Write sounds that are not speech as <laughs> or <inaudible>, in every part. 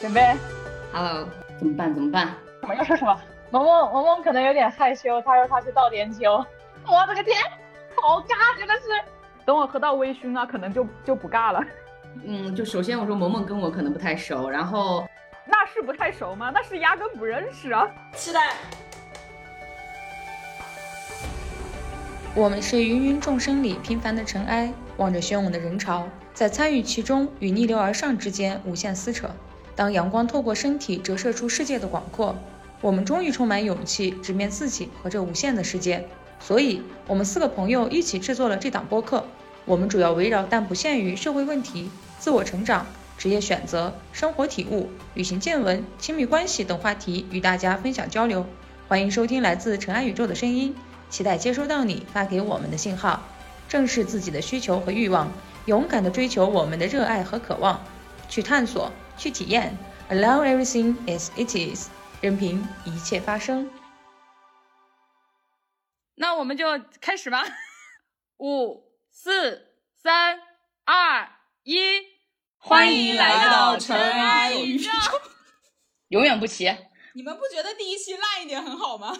准备，Hello，怎么办？怎么办？什么要说什么？萌萌，萌萌可能有点害羞，他说他去倒点酒。<laughs> 我的个天，好尬，真的是。等我喝到微醺了，可能就就不尬了。嗯，就首先我说萌萌跟我可能不太熟，然后那是不太熟吗？那是压根不认识啊。期待。我们是芸芸众生里平凡的尘埃，望着汹涌的人潮，在参与其中与逆流而上之间无限撕扯。当阳光透过身体折射出世界的广阔，我们终于充满勇气直面自己和这无限的世界。所以，我们四个朋友一起制作了这档播客。我们主要围绕但不限于社会问题、自我成长、职业选择、生活体悟、旅行见闻、亲密关系等话题与大家分享交流。欢迎收听来自尘埃宇宙的声音。期待接收到你发给我们的信号，正视自己的需求和欲望，勇敢地追求我们的热爱和渴望，去探索，去体验，Allow everything as it is，任凭一切发生。那我们就开始吧，<laughs> 五、四、三、二、一，欢迎来到尘埃宇宙，<laughs> 永远不齐。你们不觉得第一期烂一点很好吗？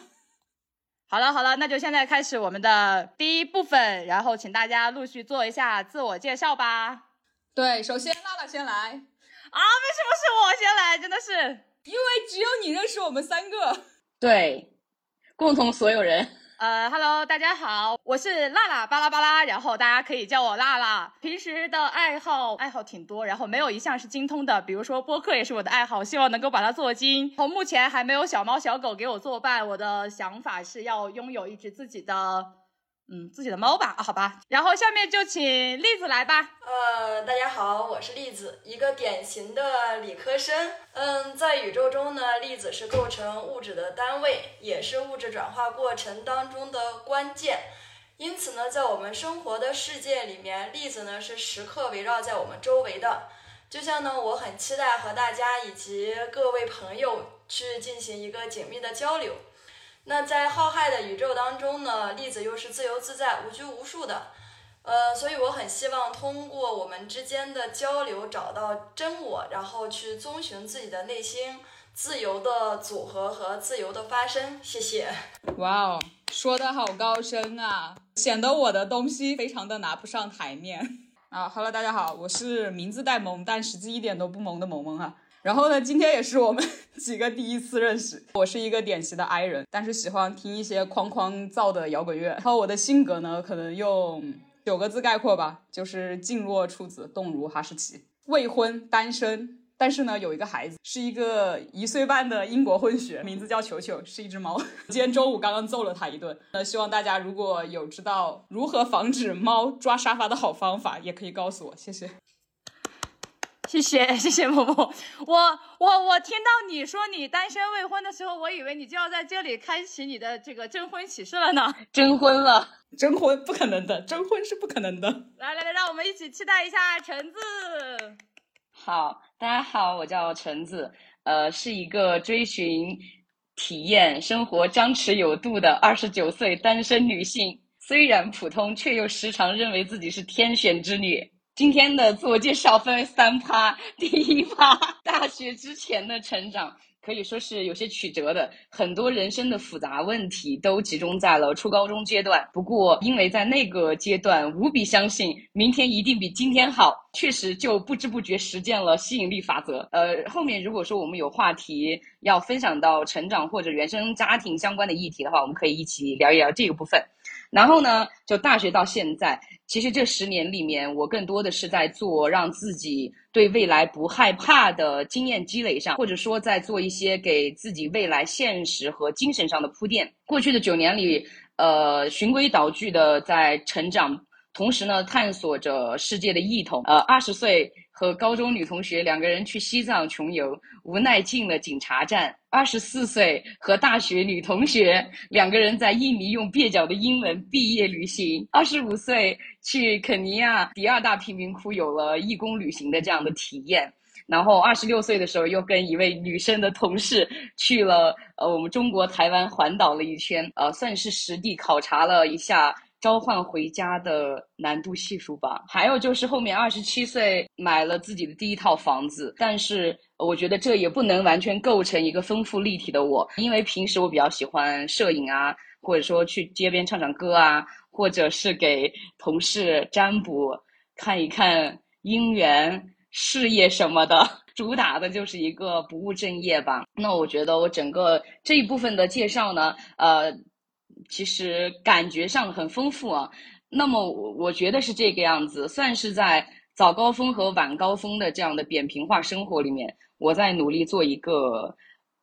好了好了，那就现在开始我们的第一部分，然后请大家陆续做一下自我介绍吧。对，首先娜娜先来啊？为什么是我先来？真的是，因为只有你认识我们三个。对，共同所有人。呃，Hello，大家好，我是辣辣巴拉巴拉，然后大家可以叫我辣辣。平时的爱好爱好挺多，然后没有一项是精通的，比如说播客也是我的爱好，希望能够把它做精。然后目前还没有小猫小狗给我作伴，我的想法是要拥有一只自己的。嗯，自己的猫吧，啊，好吧。然后下面就请栗子来吧。呃，大家好，我是栗子，一个典型的理科生。嗯，在宇宙中呢，粒子是构成物质的单位，也是物质转化过程当中的关键。因此呢，在我们生活的世界里面，粒子呢是时刻围绕在我们周围的。就像呢，我很期待和大家以及各位朋友去进行一个紧密的交流。那在浩瀚的宇宙当中呢，粒子又是自由自在、无拘无束的，呃，所以我很希望通过我们之间的交流找到真我，然后去遵循自己的内心，自由的组合和自由的发生。谢谢。哇哦，说的好高深啊，显得我的东西非常的拿不上台面 <laughs> 啊。Hello，大家好，我是名字带萌，但实际一点都不萌的萌萌啊。然后呢，今天也是我们 <laughs> 几个第一次认识。我是一个典型的 I 人，但是喜欢听一些哐哐造的摇滚乐。然后我的性格呢，可能用九个字概括吧，就是静若处子，动如哈士奇。未婚，单身，但是呢，有一个孩子，是一个一岁半的英国混血，名字叫球球，是一只猫。<laughs> 今天中午刚刚揍了它一顿。那希望大家如果有知道如何防止猫抓沙发的好方法，也可以告诉我，谢谢。谢谢 <laughs> 谢谢木木，我我我听到你说你单身未婚的时候，我以为你就要在这里开启你的这个征婚启事了呢。<laughs> 征婚了，征婚不可能的，征婚是不可能的。来来来，让我们一起期待一下橙子。好，大家好，我叫橙子，呃，是一个追寻体验生活、张弛有度的二十九岁单身女性。虽然普通，却又时常认为自己是天选之女。今天的自我介绍分为三趴，<laughs> 第一趴，大学之前的成长可以说是有些曲折的，很多人生的复杂问题都集中在了初高中阶段。不过，因为在那个阶段无比相信明天一定比今天好，确实就不知不觉实践了吸引力法则。呃，后面如果说我们有话题要分享到成长或者原生家庭相关的议题的话，我们可以一起聊一聊这个部分。然后呢，就大学到现在，其实这十年里面，我更多的是在做让自己对未来不害怕的经验积累上，或者说在做一些给自己未来现实和精神上的铺垫。过去的九年里，呃，循规蹈矩的在成长，同时呢，探索着世界的异同。呃，二十岁。和高中女同学两个人去西藏穷游，无奈进了警察站。二十四岁和大学女同学两个人在印尼用蹩脚的英文毕业旅行。二十五岁去肯尼亚第二大贫民窟有了义工旅行的这样的体验。然后二十六岁的时候又跟一位女生的同事去了呃我们中国台湾环岛了一圈，呃算是实地考察了一下。召唤回家的难度系数吧。还有就是后面二十七岁买了自己的第一套房子，但是我觉得这也不能完全构成一个丰富立体的我，因为平时我比较喜欢摄影啊，或者说去街边唱唱歌啊，或者是给同事占卜，看一看姻缘、事业什么的。主打的就是一个不务正业吧。那我觉得我整个这一部分的介绍呢，呃。其实感觉上很丰富啊，那么我我觉得是这个样子，算是在早高峰和晚高峰的这样的扁平化生活里面，我在努力做一个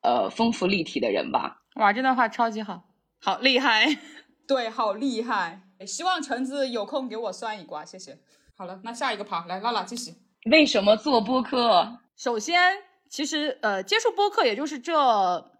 呃丰富立体的人吧。哇，这段话超级好，好厉害，<laughs> 对，好厉害。希望橙子有空给我算一卦，谢谢。好了，那下一个趴来，拉拉继续。为什么做播客？首先，其实呃，接触播客也就是这。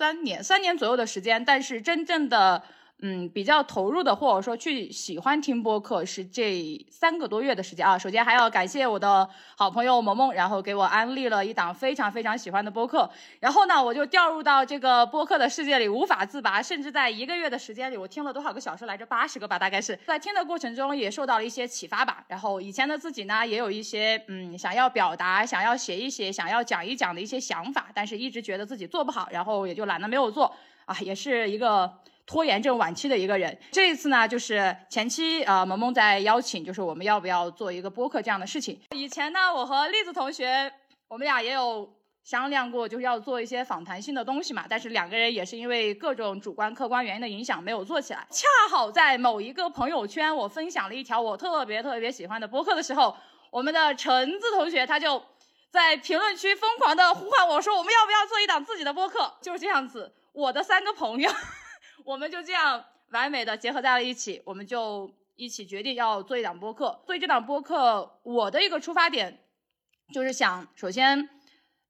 三年，三年左右的时间，但是真正的。嗯，比较投入的，或者说去喜欢听播客是这三个多月的时间啊。首先还要感谢我的好朋友萌萌，然后给我安利了一档非常非常喜欢的播客。然后呢，我就掉入到这个播客的世界里无法自拔，甚至在一个月的时间里，我听了多少个小时来着？八十个吧，大概是在听的过程中也受到了一些启发吧。然后以前的自己呢，也有一些嗯想要表达、想要写一写、想要讲一讲的一些想法，但是一直觉得自己做不好，然后也就懒得没有做啊，也是一个。拖延症晚期的一个人，这一次呢，就是前期呃，萌萌在邀请，就是我们要不要做一个播客这样的事情。以前呢，我和栗子同学，我们俩也有商量过，就是要做一些访谈性的东西嘛。但是两个人也是因为各种主观客观原因的影响，没有做起来。恰好在某一个朋友圈，我分享了一条我特别特别喜欢的播客的时候，我们的橙子同学他就在评论区疯狂的呼唤我说，我们要不要做一档自己的播客？就是这样子，我的三个朋友。我们就这样完美的结合在了一起，我们就一起决定要做一档播客。所以这档播客，我的一个出发点就是想，首先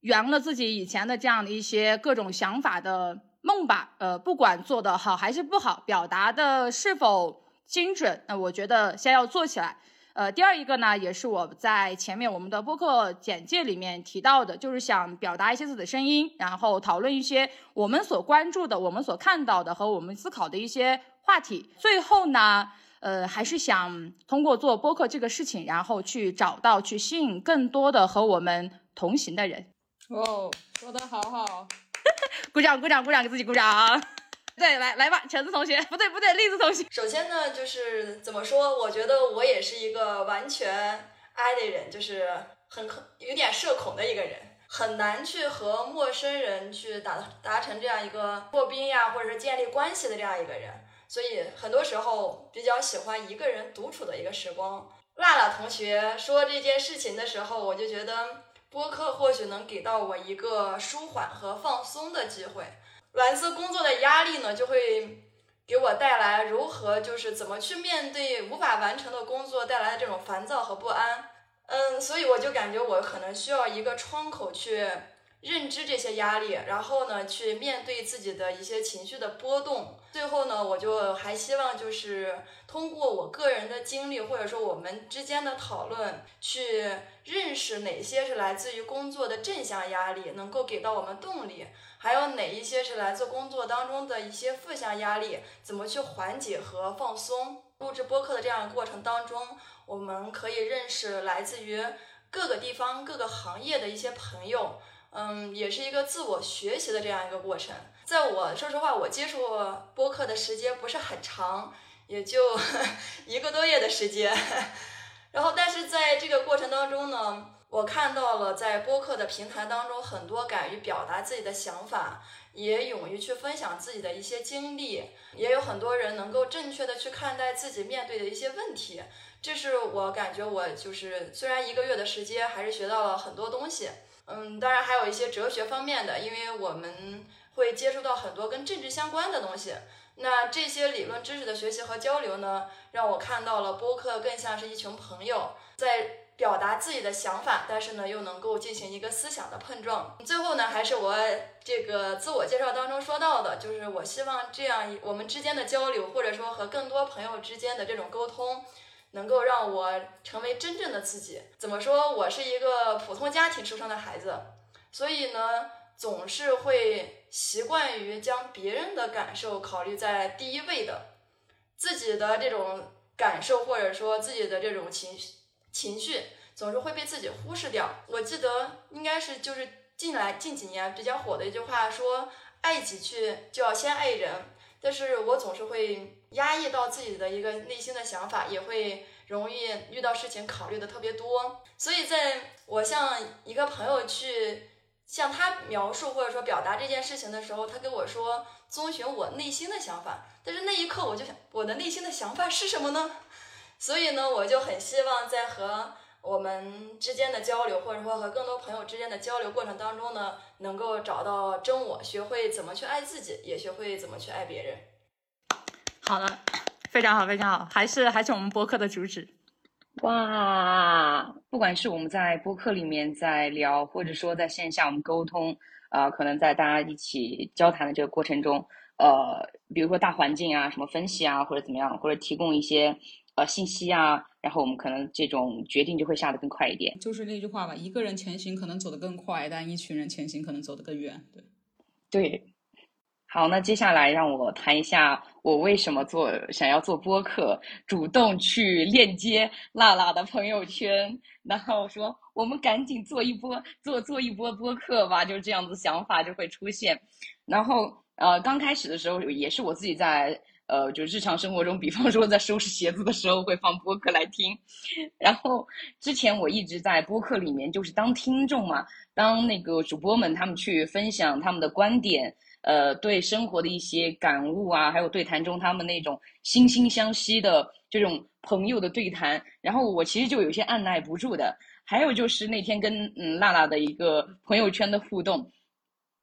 圆了自己以前的这样的一些各种想法的梦吧。呃，不管做得好还是不好，表达的是否精准，那我觉得先要做起来。呃，第二一个呢，也是我在前面我们的播客简介里面提到的，就是想表达一些自己的声音，然后讨论一些我们所关注的、我们所看到的和我们思考的一些话题。最后呢，呃，还是想通过做播客这个事情，然后去找到、去吸引更多的和我们同行的人。哦，说的好好，<laughs> 鼓掌鼓掌鼓掌，给自己鼓掌。对，来来吧，橙子同学，不对不对，栗子同学。首先呢，就是怎么说？我觉得我也是一个完全 I 的人，就是很很有点社恐的一个人，很难去和陌生人去达达成这样一个破冰呀，或者是建立关系的这样一个人。所以很多时候比较喜欢一个人独处的一个时光。辣辣同学说这件事情的时候，我就觉得播客或许能给到我一个舒缓和放松的机会。来自工作的压力呢，就会给我带来如何就是怎么去面对无法完成的工作带来的这种烦躁和不安。嗯，所以我就感觉我可能需要一个窗口去认知这些压力，然后呢去面对自己的一些情绪的波动。最后呢，我就还希望就是通过我个人的经历，或者说我们之间的讨论，去认识哪些是来自于工作的正向压力，能够给到我们动力。还有哪一些是来自工作当中的一些负向压力？怎么去缓解和放松？录制播客的这样的过程当中，我们可以认识来自于各个地方、各个行业的一些朋友，嗯，也是一个自我学习的这样一个过程。在我说实话，我接触播客的时间不是很长，也就 <laughs> 一个多月的时间。<laughs> 然后，但是在这个过程当中呢。我看到了在播客的平台当中，很多敢于表达自己的想法，也勇于去分享自己的一些经历，也有很多人能够正确的去看待自己面对的一些问题。这是我感觉我就是虽然一个月的时间，还是学到了很多东西。嗯，当然还有一些哲学方面的，因为我们会接触到很多跟政治相关的东西。那这些理论知识的学习和交流呢，让我看到了播客更像是一群朋友在。表达自己的想法，但是呢，又能够进行一个思想的碰撞。最后呢，还是我这个自我介绍当中说到的，就是我希望这样我们之间的交流，或者说和更多朋友之间的这种沟通，能够让我成为真正的自己。怎么说？我是一个普通家庭出生的孩子，所以呢，总是会习惯于将别人的感受考虑在第一位的。自己的这种感受或者说自己的这种情绪情绪，总是会被自己忽视掉。我记得应该是就是近来近几年比较火的一句话说，爱己去就要先爱人。但是我总是会压抑到自己的一个内心的想法，也会容易遇到事情考虑的特别多。所以在我向一个朋友去向他描述或者说表达这件事情的时候，他跟我说遵循我内心的想法。但是那一刻我就想，我的内心的想法是什么呢？所以呢，我就很希望在和我们之间的交流，或者说和更多朋友之间的交流过程当中呢，能够找到真我，学会怎么去爱自己，也学会怎么去爱别人。好的，非常好，非常好，还是还是我们播客的主旨。哇，不管是我们在播客里面在聊，或者说在线下我们沟通，啊，可能在大家一起交谈的这个过程中，呃，比如说大环境啊，什么分析啊，或者怎么样，或者提供一些呃信息啊。然后我们可能这种决定就会下得更快一点。就是那句话吧，一个人前行可能走得更快，但一群人前行可能走得更远。对，对。好，那接下来让我谈一下我为什么做想要做播客，主动去链接辣辣的朋友圈，然后说我们赶紧做一波做做一波播客吧，就是这样子想法就会出现。然后呃，刚开始的时候也是我自己在。呃，就日常生活中，比方说在收拾鞋子的时候会放播客来听，然后之前我一直在播客里面就是当听众嘛，当那个主播们他们去分享他们的观点，呃，对生活的一些感悟啊，还有对谈中他们那种惺惺相惜的这种朋友的对谈，然后我其实就有些按耐不住的。还有就是那天跟嗯娜娜的一个朋友圈的互动，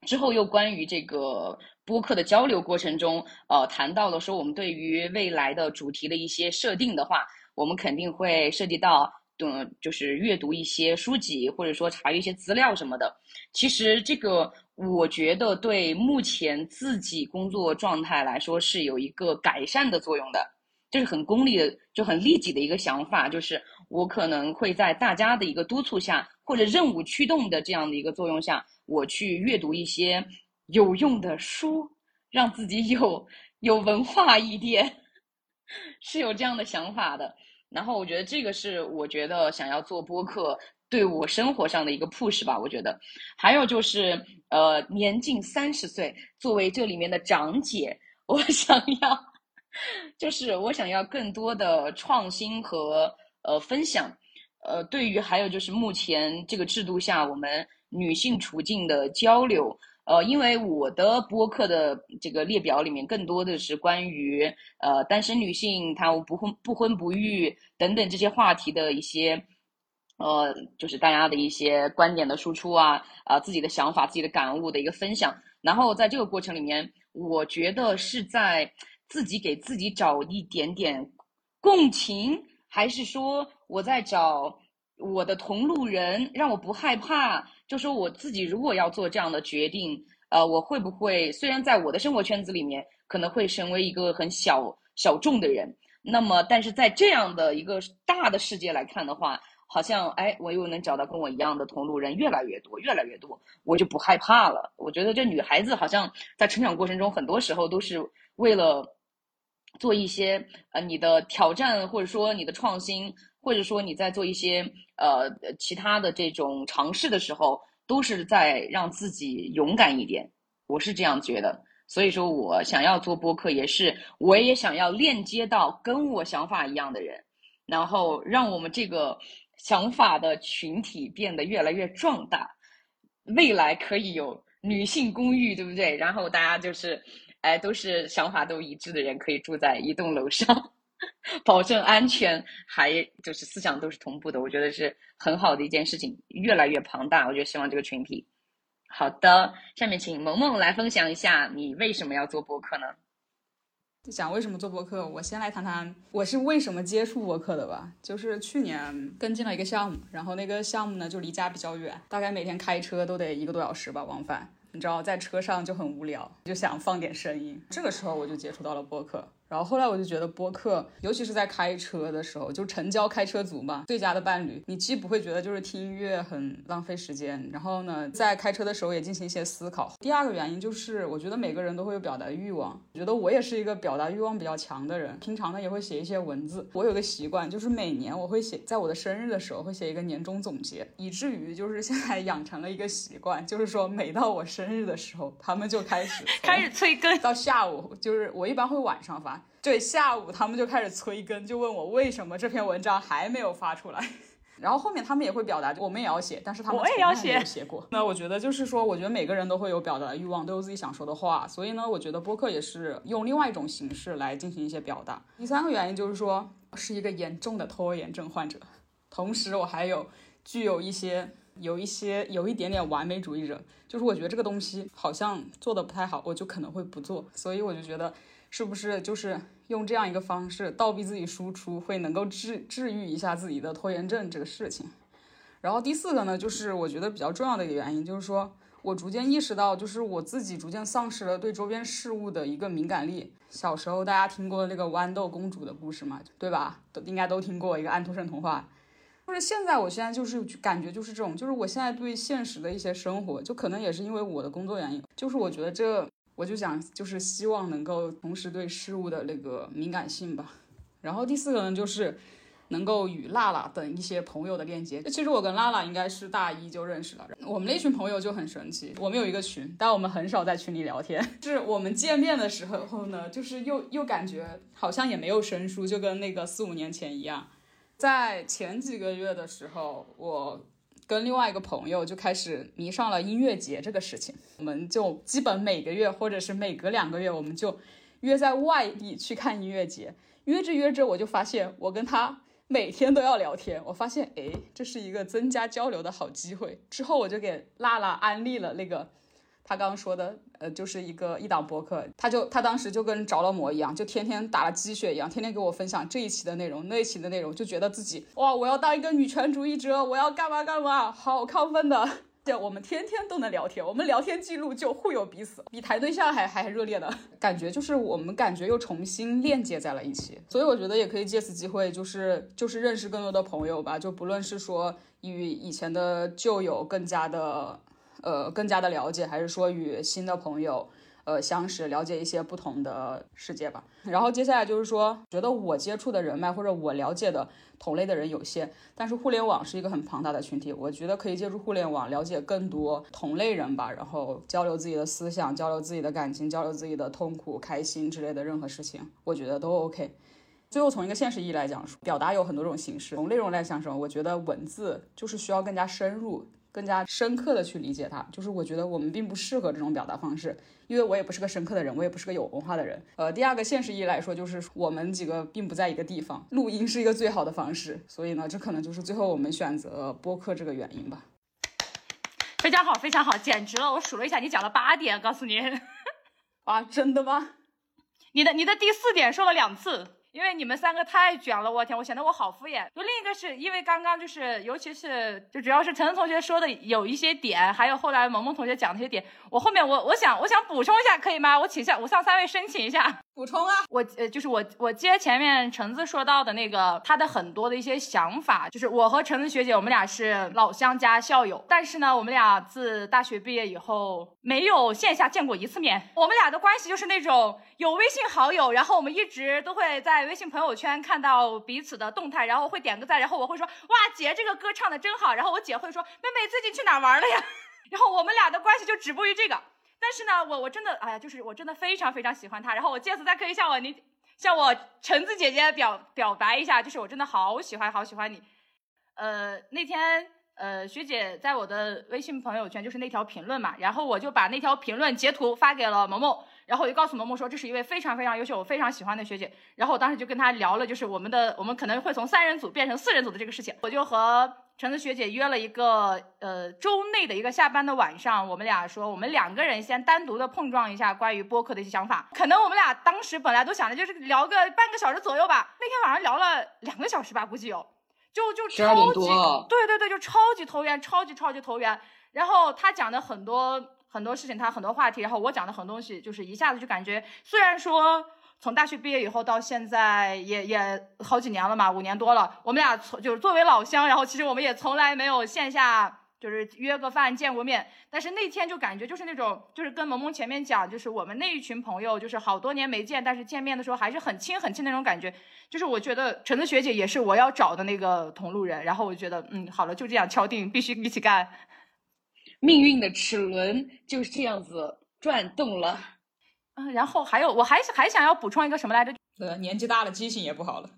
之后又关于这个。播客的交流过程中，呃，谈到了说我们对于未来的主题的一些设定的话，我们肯定会涉及到，嗯，就是阅读一些书籍，或者说查阅一些资料什么的。其实这个，我觉得对目前自己工作状态来说是有一个改善的作用的，就是很功利的，就很利己的一个想法，就是我可能会在大家的一个督促下，或者任务驱动的这样的一个作用下，我去阅读一些。有用的书，让自己有有文化一点，<laughs> 是有这样的想法的。然后我觉得这个是我觉得想要做播客对我生活上的一个 push 吧。我觉得还有就是呃，年近三十岁，作为这里面的长姐，我 <laughs> 想要就是我想要更多的创新和呃分享。呃，对于还有就是目前这个制度下我们女性处境的交流。呃，因为我的播客的这个列表里面更多的是关于呃单身女性她不婚不婚不育等等这些话题的一些，呃，就是大家的一些观点的输出啊，啊自己的想法、自己的感悟的一个分享。然后在这个过程里面，我觉得是在自己给自己找一点点共情，还是说我在找我的同路人，让我不害怕。就说我自己如果要做这样的决定，呃，我会不会虽然在我的生活圈子里面可能会成为一个很小小众的人，那么但是在这样的一个大的世界来看的话，好像哎，我又能找到跟我一样的同路人越来越多，越来越多，我就不害怕了。我觉得这女孩子好像在成长过程中，很多时候都是为了做一些呃你的挑战，或者说你的创新。或者说你在做一些呃其他的这种尝试的时候，都是在让自己勇敢一点。我是这样觉得，所以说我想要做播客，也是我也想要链接到跟我想法一样的人，然后让我们这个想法的群体变得越来越壮大。未来可以有女性公寓，对不对？然后大家就是，哎，都是想法都一致的人，可以住在一栋楼上。<laughs> 保证安全，还就是思想都是同步的，我觉得是很好的一件事情，越来越庞大。我觉得希望这个群体。好的，下面请萌萌来分享一下你为什么要做播客呢？讲为什么做播客，我先来谈谈我是为什么接触播客的吧。就是去年跟进了一个项目，然后那个项目呢就离家比较远，大概每天开车都得一个多小时吧往返。你知道在车上就很无聊，就想放点声音。这个时候我就接触到了播客。然后后来我就觉得播客，尤其是在开车的时候，就成交开车族嘛，最佳的伴侣。你既不会觉得就是听音乐很浪费时间，然后呢，在开车的时候也进行一些思考。第二个原因就是，我觉得每个人都会有表达欲望，我觉得我也是一个表达欲望比较强的人。平常呢也会写一些文字。我有个习惯，就是每年我会写，在我的生日的时候会写一个年终总结，以至于就是现在养成了一个习惯，就是说每到我生日的时候，他们就开始 <laughs> 开始催更，到下午就是我一般会晚上发。对，下午他们就开始催更，就问我为什么这篇文章还没有发出来。<laughs> 然后后面他们也会表达，我们也要写，但是他们从来没有写过。那我觉得就是说，我觉得每个人都会有表达的欲望，都有自己想说的话。所以呢，我觉得播客也是用另外一种形式来进行一些表达。第三个原因就是说，是一个严重的拖延症患者，同时我还有具有一些有一些有一点点完美主义者，就是我觉得这个东西好像做的不太好，我就可能会不做。所以我就觉得。是不是就是用这样一个方式倒逼自己输出，会能够治治愈一下自己的拖延症这个事情？然后第四个呢，就是我觉得比较重要的一个原因，就是说我逐渐意识到，就是我自己逐渐丧失了对周边事物的一个敏感力。小时候大家听过那个豌豆公主的故事嘛，对吧？都应该都听过一个安徒生童话。就是现在，我现在就是感觉就是这种，就是我现在对现实的一些生活，就可能也是因为我的工作原因，就是我觉得这。我就想，就是希望能够同时对事物的那个敏感性吧。然后第四个呢，就是能够与娜娜等一些朋友的链接。其实我跟娜娜应该是大一就认识了，我们那群朋友就很神奇。我们有一个群，但我们很少在群里聊天。<laughs> 是我们见面的时候呢，就是又又感觉好像也没有生疏，就跟那个四五年前一样。在前几个月的时候，我。跟另外一个朋友就开始迷上了音乐节这个事情，我们就基本每个月或者是每隔两个月，我们就约在外地去看音乐节。约着约着，我就发现我跟他每天都要聊天。我发现，诶，这是一个增加交流的好机会。之后我就给娜娜安利了那个。他刚刚说的，呃，就是一个一档播客，他就他当时就跟着了魔一样，就天天打了鸡血一样，天天给我分享这一期的内容，那一期的内容，就觉得自己哇，我要当一个女权主义者，我要干嘛干嘛，好亢奋的。对，我们天天都能聊天，我们聊天记录就互有彼此，比谈对象还还热烈的感觉，就是我们感觉又重新链接在了一起。所以我觉得也可以借此机会，就是就是认识更多的朋友吧，就不论是说与以前的旧友更加的。呃，更加的了解，还是说与新的朋友，呃，相识，了解一些不同的世界吧。然后接下来就是说，觉得我接触的人脉或者我了解的同类的人有限，但是互联网是一个很庞大的群体，我觉得可以借助互联网了解更多同类人吧，然后交流自己的思想，交流自己的感情，交流自己的痛苦、开心之类的任何事情，我觉得都 OK。最后从一个现实意义来讲，表达有很多种形式。从内容来讲什么，我觉得文字就是需要更加深入。更加深刻的去理解它，就是我觉得我们并不适合这种表达方式，因为我也不是个深刻的人，我也不是个有文化的人。呃，第二个现实意义来说，就是我们几个并不在一个地方，录音是一个最好的方式，所以呢，这可能就是最后我们选择播客这个原因吧。非常好，非常好，简直了！我数了一下，你讲了八点，告诉你。<laughs> 啊，真的吗？你的你的第四点说了两次。因为你们三个太卷了，我天，我显得我好敷衍。就另一个是因为刚刚就是，尤其是就主要是陈陈同学说的有一些点，还有后来萌萌同学讲的一些点，我后面我我想我想补充一下，可以吗？我请下我向三位申请一下补充啊。我呃就是我我接前面橙子说到的那个他的很多的一些想法，就是我和橙子学姐我们俩是老乡加校友，但是呢我们俩自大学毕业以后没有线下见过一次面，我们俩的关系就是那种有微信好友，然后我们一直都会在。微信朋友圈看到彼此的动态，然后会点个赞，然后我会说哇姐这个歌唱的真好，然后我姐会说妹妹最近去哪玩了呀？<laughs> 然后我们俩的关系就止步于这个。但是呢，我我真的哎呀，就是我真的非常非常喜欢他。然后我借此再可以向我你向我橙子姐姐表表白一下，就是我真的好喜欢好喜欢你。呃，那天呃学姐在我的微信朋友圈就是那条评论嘛，然后我就把那条评论截图发给了萌萌。然后我就告诉萌萌说，这是一位非常非常优秀、我非常喜欢的学姐。然后我当时就跟她聊了，就是我们的我们可能会从三人组变成四人组的这个事情。我就和橙子学姐约了一个呃周内的一个下班的晚上，我们俩说我们两个人先单独的碰撞一下关于播客的一些想法。可能我们俩当时本来都想着就是聊个半个小时左右吧，那天晚上聊了两个小时吧，估计有，就就超级对对对，就超级投缘，超级超级投缘。然后他讲的很多。很多事情，他很多话题，然后我讲的很多东西，就是一下子就感觉，虽然说从大学毕业以后到现在也也好几年了嘛，五年多了。我们俩从就是作为老乡，然后其实我们也从来没有线下就是约个饭见过面。但是那天就感觉就是那种，就是跟萌萌前面讲，就是我们那一群朋友，就是好多年没见，但是见面的时候还是很亲很亲那种感觉。就是我觉得橙子学姐也是我要找的那个同路人。然后我觉得，嗯，好了，就这样敲定，必须一起干。命运的齿轮就是这样子转动了。嗯，然后还有，我还还想要补充一个什么来着？呃，年纪大了，记性也不好了。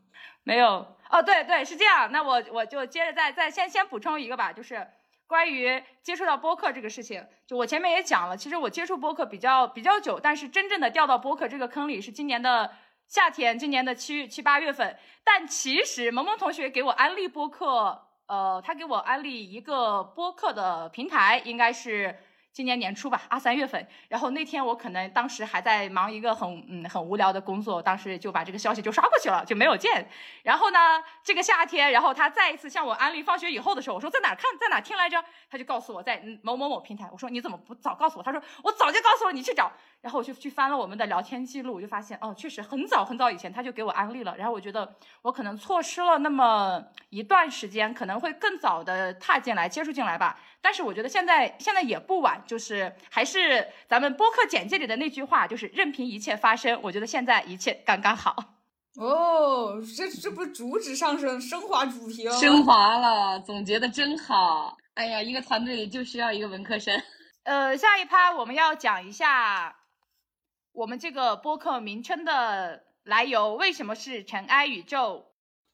没有哦，对对，是这样。那我我就接着再再先先补充一个吧，就是关于接触到播客这个事情。就我前面也讲了，其实我接触播客比较比较久，但是真正的掉到播客这个坑里是今年的夏天，今年的七七八月份。但其实萌萌同学给我安利播客，呃，他给我安利一个播客的平台，应该是。今年年初吧，二三月份，然后那天我可能当时还在忙一个很嗯很无聊的工作，当时就把这个消息就刷过去了，就没有见。然后呢，这个夏天，然后他再一次向我安利放学以后的时候，我说在哪看，在哪听来着？他就告诉我在某某某平台。我说你怎么不早告诉我？他说我早就告诉了你去找。然后我就去翻了我们的聊天记录，我就发现哦，确实很早很早以前他就给我安利了。然后我觉得我可能错失了那么一段时间，可能会更早的踏进来接触进来吧。但是我觉得现在现在也不晚，就是还是咱们播客简介里的那句话，就是任凭一切发生。我觉得现在一切刚刚好。哦，这这不主旨上升，升华主题了，升华了，总结的真好。哎呀，一个团队里就需要一个文科生。<laughs> 呃，下一趴我们要讲一下。我们这个播客名称的来由，为什么是尘埃宇宙？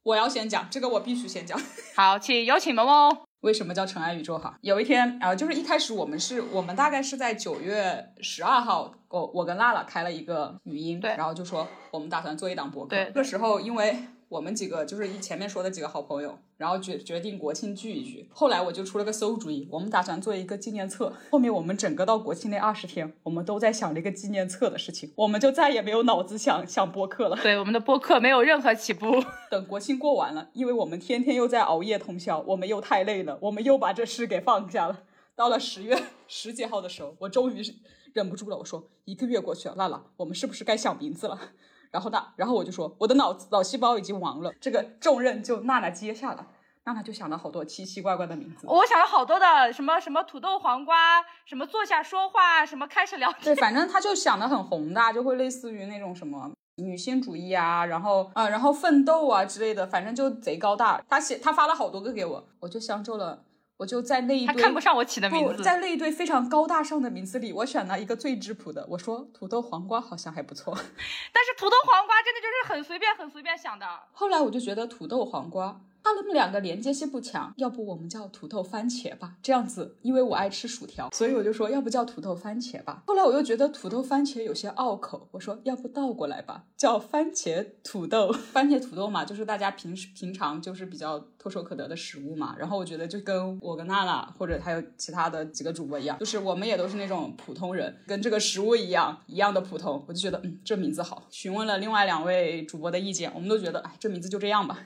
我要先讲这个，我必须先讲。好，请有请萌萌。为什么叫尘埃宇宙？哈，有一天啊，就是一开始我们是我们大概是在九月十二号，我我跟娜娜开了一个语音，对，然后就说我们打算做一档博客。对，那时候因为。我们几个就是一前面说的几个好朋友，然后决决定国庆聚一聚。后来我就出了个馊主意，我们打算做一个纪念册。后面我们整个到国庆那二十天，我们都在想这个纪念册的事情，我们就再也没有脑子想想播客了。对，我们的播客没有任何起步。等国庆过完了，因为我们天天又在熬夜通宵，我们又太累了，我们又把这事给放下了。到了十月十几号的时候，我终于忍不住了，我说一个月过去了，娜娜，我们是不是该想名字了？然后那，然后我就说，我的脑子脑细胞已经亡了，这个重任就娜娜接下了。娜娜就想了好多奇奇怪怪的名字，我想了好多的，什么什么土豆黄瓜，什么坐下说话，什么开始聊天，对，反正他就想的很宏大，就会类似于那种什么女性主义啊，然后啊，然后奋斗啊之类的，反正就贼高大。他写他发了好多个给我，我就相中了。我就在那一堆他看不上我起的名字，在那一堆非常高大上的名字里，我选了一个最质朴的。我说土豆黄瓜好像还不错，<laughs> 但是土豆黄瓜真的就是很随便很随便想的。后来我就觉得土豆黄瓜。它们两个连接性不强，要不我们叫土豆番茄吧？这样子，因为我爱吃薯条，所以我就说要不叫土豆番茄吧。后来我又觉得土豆番茄有些拗口，我说要不倒过来吧，叫番茄土豆。<laughs> 番茄土豆嘛，就是大家平时平常就是比较唾手可得的食物嘛。然后我觉得就跟我跟娜娜或者还有其他的几个主播一样，就是我们也都是那种普通人，跟这个食物一样一样的普通。我就觉得嗯，这名字好。询问了另外两位主播的意见，我们都觉得哎，这名字就这样吧。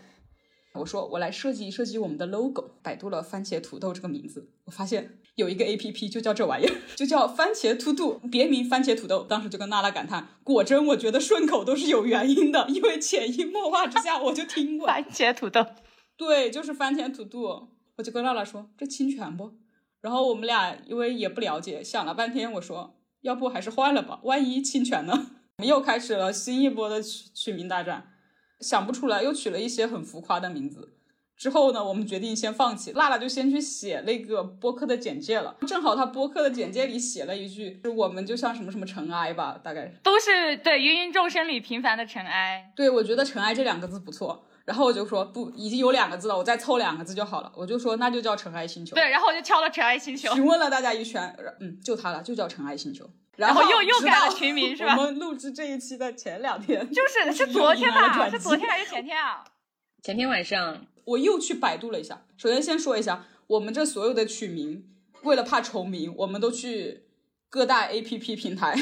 我说我来设计设计我们的 logo，百度了番茄土豆这个名字，我发现有一个 A P P 就叫这玩意儿，<laughs> 就叫番茄 to do，别名番茄土豆。当时就跟娜娜感叹，果真我觉得顺口都是有原因的，因为潜移默化之下我就听过番茄土豆，<laughs> 对，就是番茄土豆。我就跟娜娜说这侵权不？然后我们俩因为也不了解，想了半天，我说要不还是换了吧，万一侵权呢？<laughs> 我们又开始了新一波的取取名大战。想不出来，又取了一些很浮夸的名字。之后呢，我们决定先放弃。辣辣就先去写那个播客的简介了。正好他播客的简介里写了一句：“就我们就像什么什么尘埃吧，大概都是对芸芸众生里平凡的尘埃。”对，我觉得“尘埃”这两个字不错。然后我就说不，已经有两个字了，我再凑两个字就好了。我就说那就叫尘埃星球。对，然后我就敲了尘埃星球，询问了大家一圈，嗯，就他了，就叫尘埃星球。然后又又改了群名是吧？我们录制这一期的前两天，<laughs> 就是是昨天吧？是昨天还是前天啊？<laughs> 前天晚上我又去百度了一下。首先先说一下，我们这所有的取名，为了怕重名，我们都去各大 APP 平台，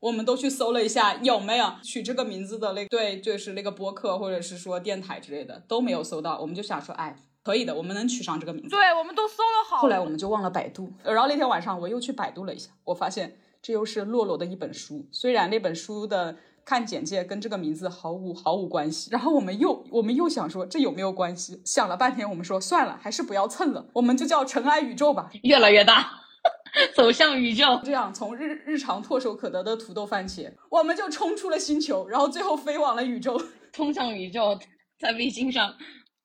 我们都去搜了一下有没有取这个名字的那对，就是那个播客或者是说电台之类的都没有搜到。我们就想说，哎，可以的，我们能取上这个名字。对，我们都搜了好。后来我们就忘了百度，然后那天晚上我又去百度了一下，我发现。这又是洛洛的一本书，虽然那本书的看简介跟这个名字毫无毫无关系。然后我们又我们又想说这有没有关系？想了半天，我们说算了，还是不要蹭了，我们就叫尘埃宇宙吧。<laughs> 越来越大，<laughs> 走向宇宙。这样从日日常唾手可得的土豆番茄，我们就冲出了星球，然后最后飞往了宇宙。<laughs> 冲向宇宙，在卫星上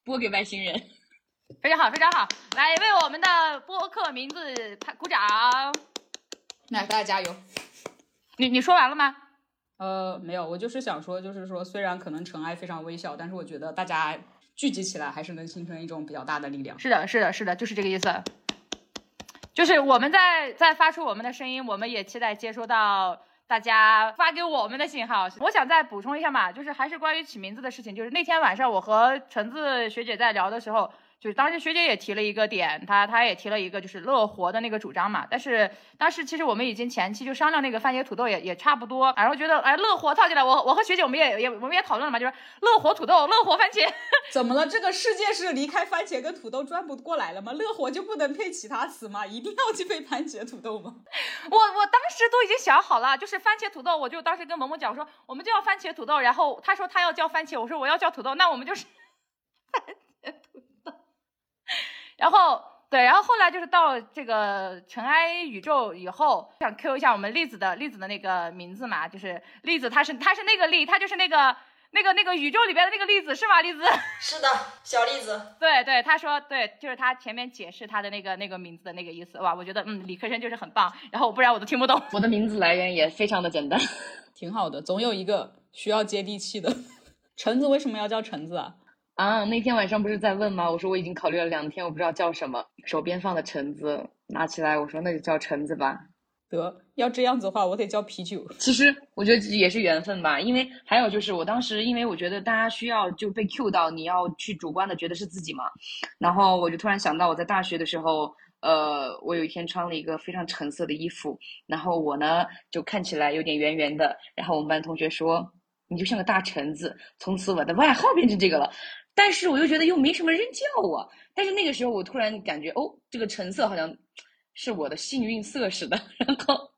播给外星人。非常好，非常好，来为我们的播客名字拍鼓掌。来，大家加油！你你说完了吗？呃，没有，我就是想说，就是说，虽然可能尘埃非常微小，但是我觉得大家聚集起来还是能形成一种比较大的力量。是的，是的，是的，就是这个意思。就是我们在在发出我们的声音，我们也期待接收到大家发给我们的信号。我想再补充一下嘛，就是还是关于起名字的事情。就是那天晚上我和橙子学姐在聊的时候。就是当时学姐也提了一个点，她她也提了一个就是乐活的那个主张嘛。但是当时其实我们已经前期就商量那个番茄土豆也也差不多，然后觉得哎乐活套进来，我我和学姐我们也也我们也讨论了嘛，就是乐活土豆、乐活番茄。<laughs> 怎么了？这个世界是离开番茄跟土豆转不过来了吗？乐活就不能配其他词吗？一定要去配番茄土豆吗？<laughs> 我我当时都已经想好了，就是番茄土豆，我就当时跟萌萌讲说，我们就要番茄土豆，然后他说他要叫番茄，我说我要叫土豆，那我们就是番。<laughs> 然后对，然后后来就是到这个尘埃宇宙以后，想 Q 一下我们粒子的粒子的那个名字嘛，就是粒子，它是它是那个粒，它就是那个那个那个宇宙里边的那个粒子是吗？粒子 <laughs> 是的，小粒子。对对，他说对，就是他前面解释他的那个那个名字的那个意思哇，我觉得嗯，理科生就是很棒，然后不然我都听不懂。<laughs> 我的名字来源也非常的简单，<laughs> 挺好的，总有一个需要接地气的。橙子为什么要叫橙子啊？啊，那天晚上不是在问吗？我说我已经考虑了两天，我不知道叫什么。手边放的橙子拿起来，我说那就叫橙子吧。得，要这样子的话，我得叫啤酒。其实我觉得也是缘分吧，因为还有就是我当时，因为我觉得大家需要就被 Q 到，你要去主观的觉得是自己嘛。然后我就突然想到，我在大学的时候，呃，我有一天穿了一个非常橙色的衣服，然后我呢就看起来有点圆圆的，然后我们班同学说你就像个大橙子，从此我的外号变成这个了。但是我又觉得又没什么人叫我，但是那个时候我突然感觉哦，这个橙色好像是我的幸运色似的，<laughs> 然后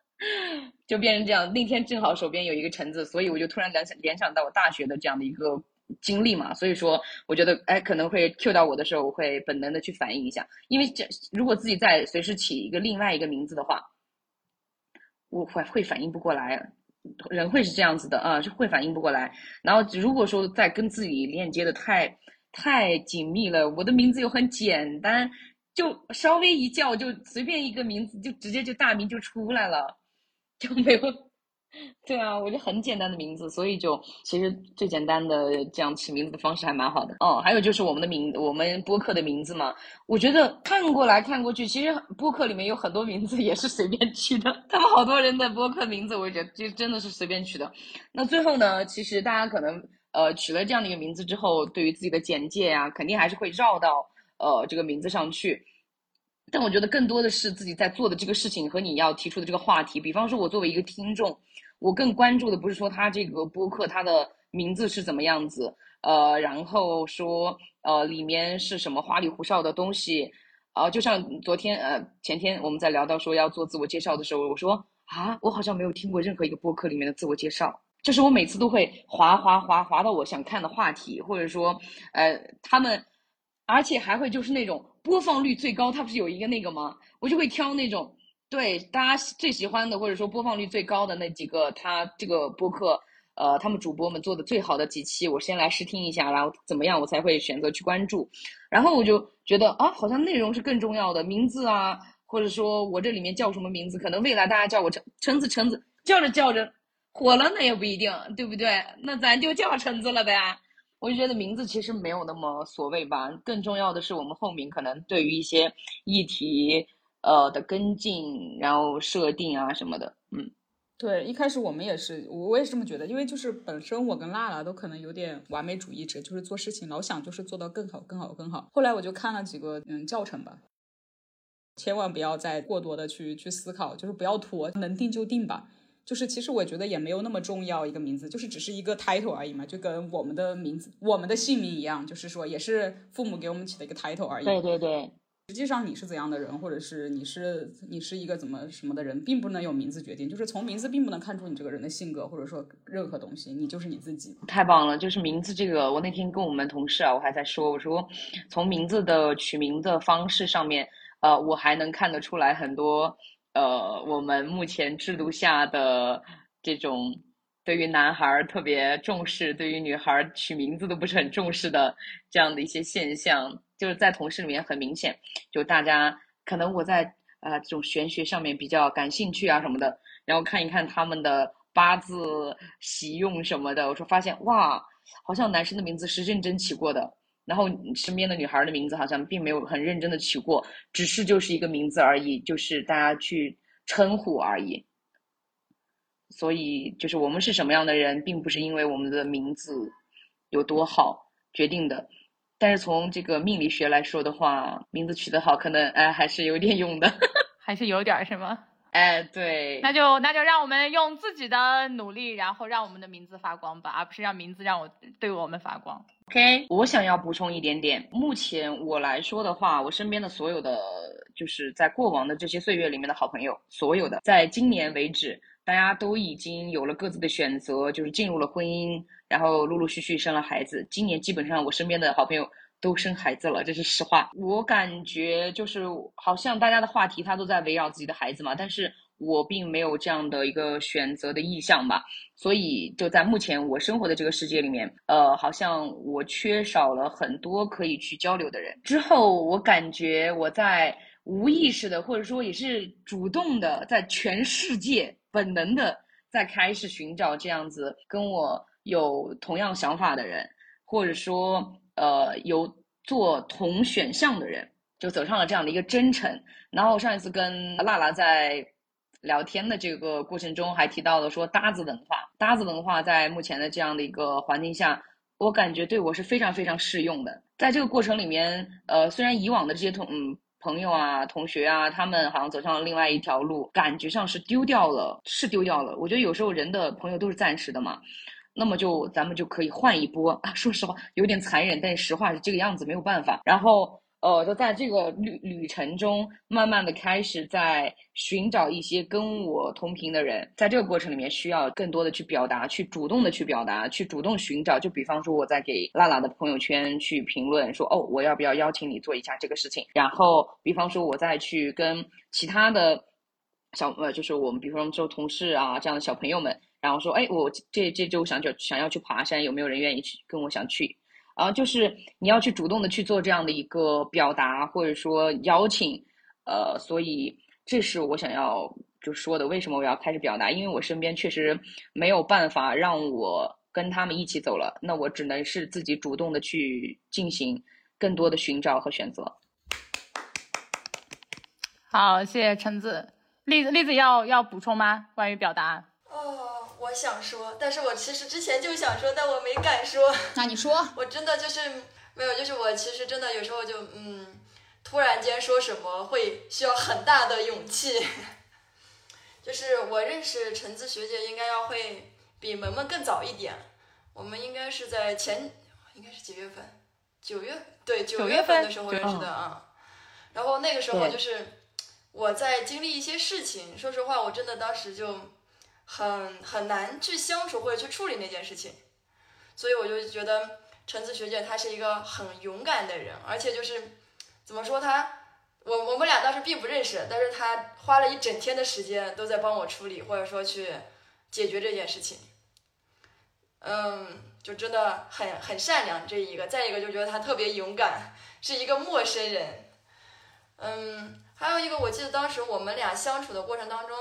就变成这样。那天正好手边有一个橙子，所以我就突然联想联想到我大学的这样的一个经历嘛，所以说我觉得哎可能会 Q 到我的时候，我会本能的去反应一下，因为这如果自己再随时起一个另外一个名字的话，我会会反应不过来。人会是这样子的啊，就会反应不过来。然后如果说再跟自己链接的太太紧密了，我的名字又很简单，就稍微一叫就随便一个名字就直接就大名就出来了，就没有。<laughs> 对啊，我就很简单的名字，所以就其实最简单的这样起名字的方式还蛮好的。哦，还有就是我们的名，我们播客的名字嘛，我觉得看过来看过去，其实播客里面有很多名字也是随便取的。他们好多人的播客名字，我觉得就真的是随便取的。那最后呢，其实大家可能呃取了这样的一个名字之后，对于自己的简介啊，肯定还是会绕到呃这个名字上去。但我觉得更多的是自己在做的这个事情和你要提出的这个话题。比方说，我作为一个听众。我更关注的不是说他这个播客它的名字是怎么样子，呃，然后说呃里面是什么花里胡哨的东西，呃，就像昨天呃前天我们在聊到说要做自我介绍的时候，我说啊，我好像没有听过任何一个播客里面的自我介绍，就是我每次都会滑滑滑滑到我想看的话题，或者说呃他们，而且还会就是那种播放率最高，它不是有一个那个吗？我就会挑那种。对大家最喜欢的，或者说播放率最高的那几个，他这个播客，呃，他们主播们做的最好的几期，我先来试听一下，然后怎么样，我才会选择去关注。然后我就觉得啊，好像内容是更重要的，名字啊，或者说我这里面叫什么名字，可能未来大家叫我橙橙子橙子，叫着叫着火了，那也不一定，对不对？那咱就叫橙子了呗。我就觉得名字其实没有那么所谓吧，更重要的是我们后面可能对于一些议题。呃的跟进，然后设定啊什么的，嗯，对，一开始我们也是，我也是这么觉得，因为就是本身我跟娜娜都可能有点完美主义者，就是做事情老想就是做到更好、更好、更好。后来我就看了几个嗯教程吧，千万不要再过多的去去思考，就是不要拖，能定就定吧。就是其实我觉得也没有那么重要一个名字，就是只是一个 title 而已嘛，就跟我们的名字、我们的姓名一样，就是说也是父母给我们起的一个 title 而已。对对对。实际上你是怎样的人，或者是你是你是一个怎么什么的人，并不能由名字决定。就是从名字并不能看出你这个人的性格，或者说任何东西，你就是你自己。太棒了，就是名字这个，我那天跟我们同事啊，我还在说，我说从名字的取名的方式上面，呃，我还能看得出来很多，呃，我们目前制度下的这种。对于男孩特别重视，对于女孩取名字都不是很重视的这样的一些现象，就是在同事里面很明显。就大家可能我在啊这种玄学上面比较感兴趣啊什么的，然后看一看他们的八字喜用什么的，我说发现哇，好像男生的名字是认真起过的，然后身边的女孩的名字好像并没有很认真的起过，只是就是一个名字而已，就是大家去称呼而已。所以，就是我们是什么样的人，并不是因为我们的名字有多好决定的。但是从这个命理学来说的话，名字取得好，可能哎还是有点用的，<laughs> 还是有点是吗？哎，对，那就那就让我们用自己的努力，然后让我们的名字发光吧，而不是让名字让我对我们发光。OK，我想要补充一点点，目前我来说的话，我身边的所有的就是在过往的这些岁月里面的好朋友，所有的在今年为止。大家都已经有了各自的选择，就是进入了婚姻，然后陆陆续续生了孩子。今年基本上我身边的好朋友都生孩子了，这是实话。我感觉就是好像大家的话题他都在围绕自己的孩子嘛，但是我并没有这样的一个选择的意向吧。所以就在目前我生活的这个世界里面，呃，好像我缺少了很多可以去交流的人。之后我感觉我在无意识的，或者说也是主动的，在全世界。本能的在开始寻找这样子跟我有同样想法的人，或者说呃有做同选项的人，就走上了这样的一个征程。然后上一次跟娜娜在聊天的这个过程中，还提到了说搭子文化，搭子文化在目前的这样的一个环境下，我感觉对我是非常非常适用的。在这个过程里面，呃，虽然以往的这些同嗯。朋友啊，同学啊，他们好像走上了另外一条路，感觉上是丢掉了，是丢掉了。我觉得有时候人的朋友都是暂时的嘛，那么就咱们就可以换一波啊。<laughs> 说实话，有点残忍，但是实话是这个样子，没有办法。然后。呃，就在这个旅旅程中，慢慢的开始在寻找一些跟我同频的人，在这个过程里面，需要更多的去表达，去主动的去表达，去主动寻找。就比方说，我在给娜娜的朋友圈去评论说，哦，我要不要邀请你做一下这个事情？然后，比方说，我再去跟其他的小呃，就是我们比方说同事啊这样的小朋友们，然后说，哎，我这这周想就想要去爬山，有没有人愿意去跟我想去？啊，就是你要去主动的去做这样的一个表达，或者说邀请，呃，所以这是我想要就说的。为什么我要开始表达？因为我身边确实没有办法让我跟他们一起走了，那我只能是自己主动的去进行更多的寻找和选择。好，谢谢橙子。栗子，栗子要要补充吗？关于表达？我想说，但是我其实之前就想说，但我没敢说。那你说，我真的就是没有，就是我其实真的有时候就嗯，突然间说什么会需要很大的勇气。就是我认识橙子学姐应该要会比萌萌更早一点，我们应该是在前应该是几月份？九月对九月份的时候认识的啊。然后那个时候就是我在经历一些事情，说实话，我真的当时就。很很难去相处或者去处理那件事情，所以我就觉得橙子学姐她是一个很勇敢的人，而且就是怎么说她，我我们俩当时并不认识，但是她花了一整天的时间都在帮我处理或者说去解决这件事情，嗯，就真的很很善良这一个，再一个就觉得她特别勇敢，是一个陌生人，嗯，还有一个我记得当时我们俩相处的过程当中。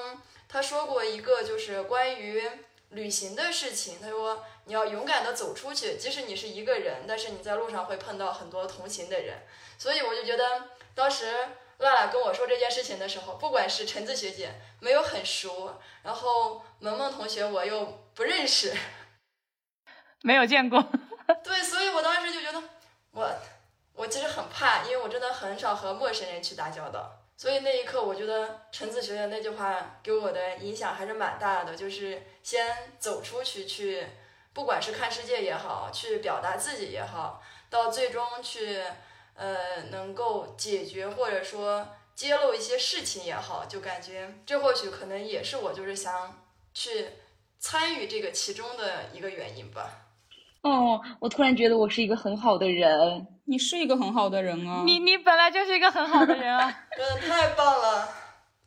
他说过一个就是关于旅行的事情。他说你要勇敢的走出去，即使你是一个人，但是你在路上会碰到很多同行的人。所以我就觉得，当时辣辣跟我说这件事情的时候，不管是橙子学姐没有很熟，然后萌萌同学我又不认识，没有见过。<laughs> 对，所以我当时就觉得，我我其实很怕，因为我真的很少和陌生人去打交道。所以那一刻，我觉得陈子学的那句话给我的影响还是蛮大的，就是先走出去，去不管是看世界也好，去表达自己也好，到最终去呃，能够解决或者说揭露一些事情也好，就感觉这或许可能也是我就是想去参与这个其中的一个原因吧。哦，我突然觉得我是一个很好的人。你是一个很好的人啊！你你本来就是一个很好的人啊！<laughs> 真的太棒了，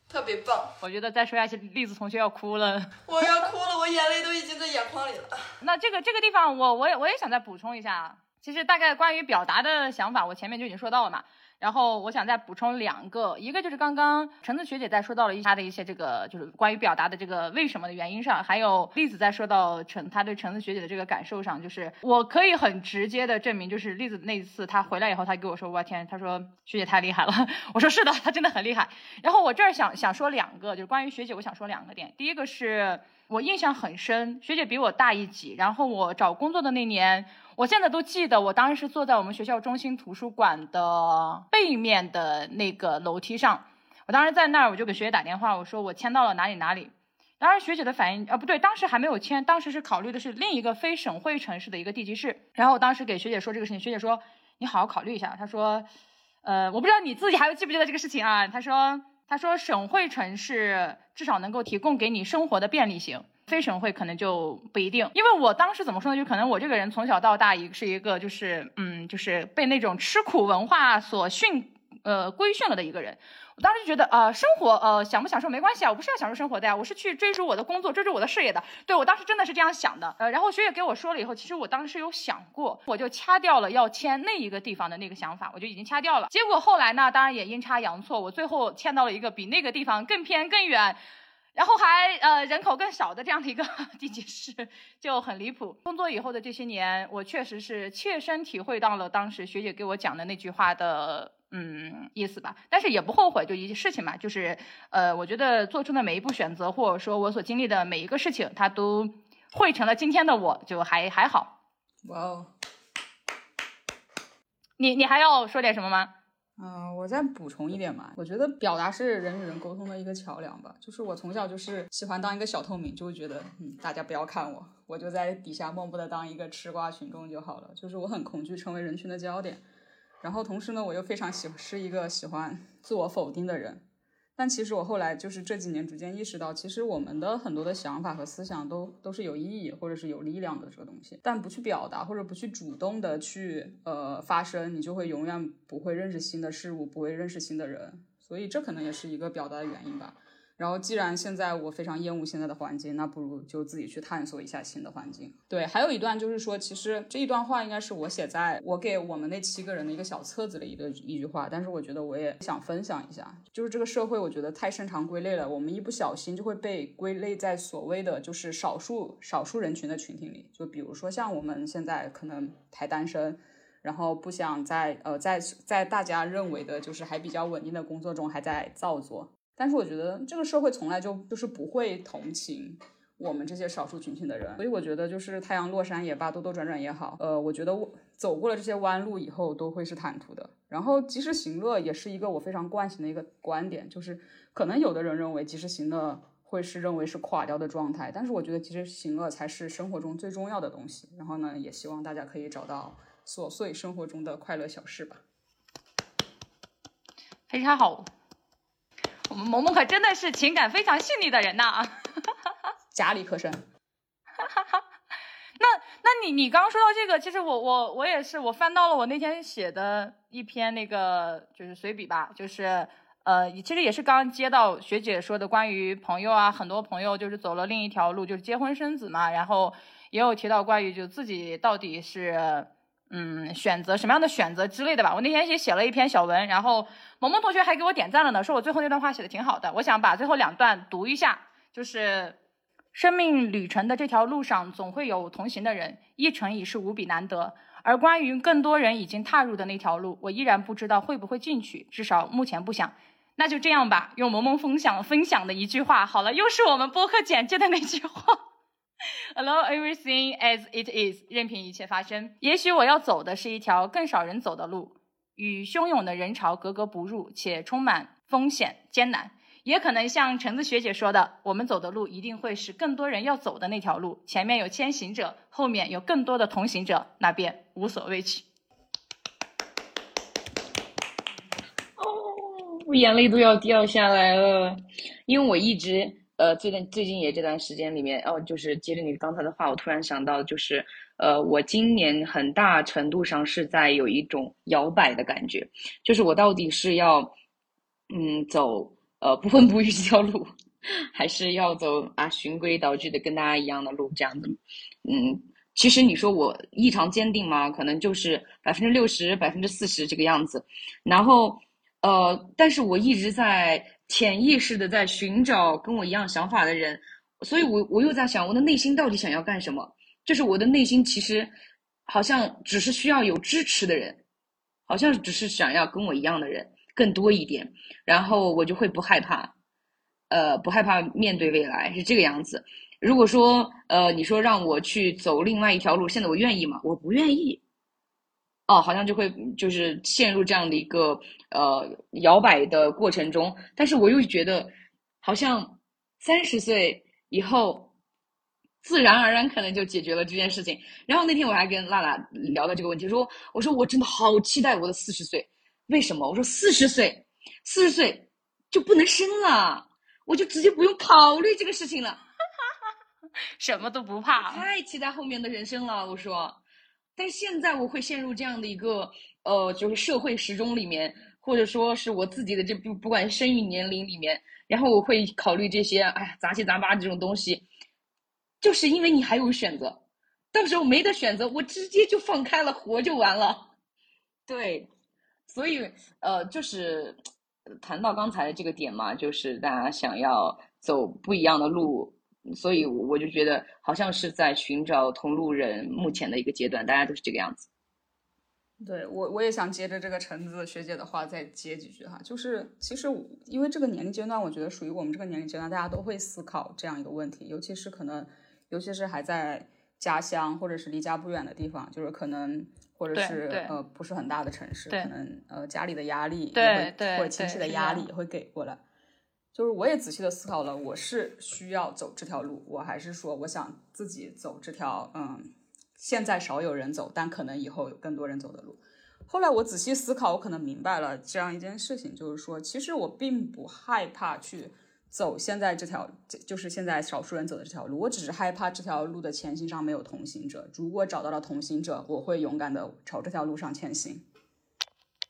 特别棒！我觉得再说下去，栗子同学要哭了。我要哭了，我眼泪都已经在眼眶里了。<laughs> 那这个这个地方，我我也我也想再补充一下。其实大概关于表达的想法，我前面就已经说到了嘛。然后我想再补充两个，一个就是刚刚橙子学姐在说到了一她的一些这个就是关于表达的这个为什么的原因上，还有栗子在说到橙她对橙子学姐的这个感受上，就是我可以很直接的证明，就是栗子那一次她回来以后，她给我说，我天，她说学姐太厉害了，<laughs> 我说是的，她真的很厉害。然后我这儿想想说两个，就是关于学姐，我想说两个点，第一个是我印象很深，学姐比我大一级，然后我找工作的那年。我现在都记得，我当时是坐在我们学校中心图书馆的背面的那个楼梯上。我当时在那儿，我就给学姐打电话，我说我签到了哪里哪里。当时学姐的反应，啊不对，当时还没有签，当时是考虑的是另一个非省会城市的一个地级市。然后我当时给学姐说这个事情，学姐说你好好考虑一下。她说，呃，我不知道你自己还记不记得这个事情啊？她说，她说省会城市至少能够提供给你生活的便利性。非省会可能就不一定，因为我当时怎么说呢？就可能我这个人从小到大一是一个就是嗯，就是被那种吃苦文化所训呃规训了的一个人。我当时就觉得呃，生活呃享不享受没关系啊，我不是要享受生活的呀，我是去追逐我的工作，追逐我的事业的。对我当时真的是这样想的。呃，然后学姐给我说了以后，其实我当时有想过，我就掐掉了要签那一个地方的那个想法，我就已经掐掉了。结果后来呢，当然也阴差阳错，我最后签到了一个比那个地方更偏更远。然后还呃人口更少的这样的一个 <laughs> 地级市就很离谱。工作以后的这些年，我确实是切身体会到了当时学姐给我讲的那句话的嗯意思吧。但是也不后悔，就一些事情嘛，就是呃我觉得做出的每一步选择，或者说我所经历的每一个事情，它都汇成了今天的我，就还还好。哇哦，你你还要说点什么吗？嗯，我再补充一点嘛，我觉得表达是人与人沟通的一个桥梁吧。就是我从小就是喜欢当一个小透明，就会觉得，嗯，大家不要看我，我就在底下默默的当一个吃瓜群众就好了。就是我很恐惧成为人群的焦点，然后同时呢，我又非常喜是一个喜欢自我否定的人。但其实我后来就是这几年逐渐意识到，其实我们的很多的想法和思想都都是有意义或者是有力量的这个东西，但不去表达或者不去主动的去呃发声，你就会永远不会认识新的事物，不会认识新的人，所以这可能也是一个表达的原因吧。然后，既然现在我非常厌恶现在的环境，那不如就自己去探索一下新的环境。对，还有一段就是说，其实这一段话应该是我写在我给我们那七个人的一个小册子里的一句话，但是我觉得我也想分享一下。就是这个社会，我觉得太擅长归类了，我们一不小心就会被归类在所谓的就是少数少数人群的群体里。就比如说像我们现在可能还单身，然后不想在呃在在大家认为的就是还比较稳定的工作中还在造作。但是我觉得这个社会从来就就是不会同情我们这些少数群体的人，所以我觉得就是太阳落山也罢，兜兜转转也好，呃，我觉得我走过了这些弯路以后都会是坦途的。然后及时行乐也是一个我非常惯性的一个观点，就是可能有的人认为及时行乐会是认为是垮掉的状态，但是我觉得及时行乐才是生活中最重要的东西。然后呢，也希望大家可以找到琐碎生活中的快乐小事吧。非常好。我们萌萌可真的是情感非常细腻的人呐，<laughs> 家里可深。<laughs> 那那你你刚刚说到这个，其实我我我也是，我翻到了我那天写的一篇那个就是随笔吧，就是呃，其实也是刚接到学姐说的关于朋友啊，很多朋友就是走了另一条路，就是结婚生子嘛，然后也有提到关于就自己到底是。嗯，选择什么样的选择之类的吧。我那天也写了一篇小文，然后萌萌同学还给我点赞了呢，说我最后那段话写的挺好的。我想把最后两段读一下，就是生命旅程的这条路上总会有同行的人，一程已是无比难得。而关于更多人已经踏入的那条路，我依然不知道会不会进去，至少目前不想。那就这样吧，用萌萌分享分享的一句话，好了，又是我们播客简介的那句话。<laughs> Allow everything as it is，任凭一切发生。也许我要走的是一条更少人走的路，与汹涌的人潮格格不入，且充满风险艰难。也可能像橙子学姐说的，我们走的路一定会是更多人要走的那条路。前面有先行者，后面有更多的同行者，那便无所畏惧。哦我眼泪都要掉下来了，因为我一直呃，最近最近也这段时间里面，哦，就是接着你刚才的话，我突然想到，就是呃，我今年很大程度上是在有一种摇摆的感觉，就是我到底是要嗯走呃不婚不育这条路，还是要走啊循规蹈矩的跟大家一样的路这样子，嗯。其实你说我异常坚定吗？可能就是百分之六十、百分之四十这个样子。然后，呃，但是我一直在潜意识的在寻找跟我一样想法的人，所以我我又在想，我的内心到底想要干什么？就是我的内心其实好像只是需要有支持的人，好像只是想要跟我一样的人更多一点，然后我就会不害怕，呃，不害怕面对未来，是这个样子。如果说，呃，你说让我去走另外一条路，现在我愿意吗？我不愿意。哦，好像就会就是陷入这样的一个呃摇摆的过程中，但是我又觉得，好像三十岁以后，自然而然可能就解决了这件事情。然后那天我还跟娜娜聊到这个问题，说我说我真的好期待我的四十岁，为什么？我说四十岁，四十岁就不能生了，我就直接不用考虑这个事情了。<laughs> 什么都不怕，太期待后面的人生了。我说，但是现在我会陷入这样的一个呃，就是社会时钟里面，或者说是我自己的这不不管生育年龄里面，然后我会考虑这些，哎呀，杂七杂八这种东西，就是因为你还有选择，到时候没得选择，我直接就放开了活就完了。对，<laughs> 所以呃，就是谈到刚才这个点嘛，就是大家想要走不一样的路。所以我就觉得好像是在寻找同路人，目前的一个阶段，大家都是这个样子。对我，我也想接着这个橙子学姐的话再接几句哈，就是其实因为这个年龄阶段，我觉得属于我们这个年龄阶段，大家都会思考这样一个问题，尤其是可能，尤其是还在家乡或者是离家不远的地方，就是可能或者是呃不是很大的城市，可能呃家里的压力对或者亲戚的压力也会给过来。就是我也仔细的思考了，我是需要走这条路，我还是说我想自己走这条，嗯，现在少有人走，但可能以后有更多人走的路。后来我仔细思考，我可能明白了这样一件事情，就是说，其实我并不害怕去走现在这条，就是现在少数人走的这条路，我只是害怕这条路的前行上没有同行者。如果找到了同行者，我会勇敢的朝这条路上前行。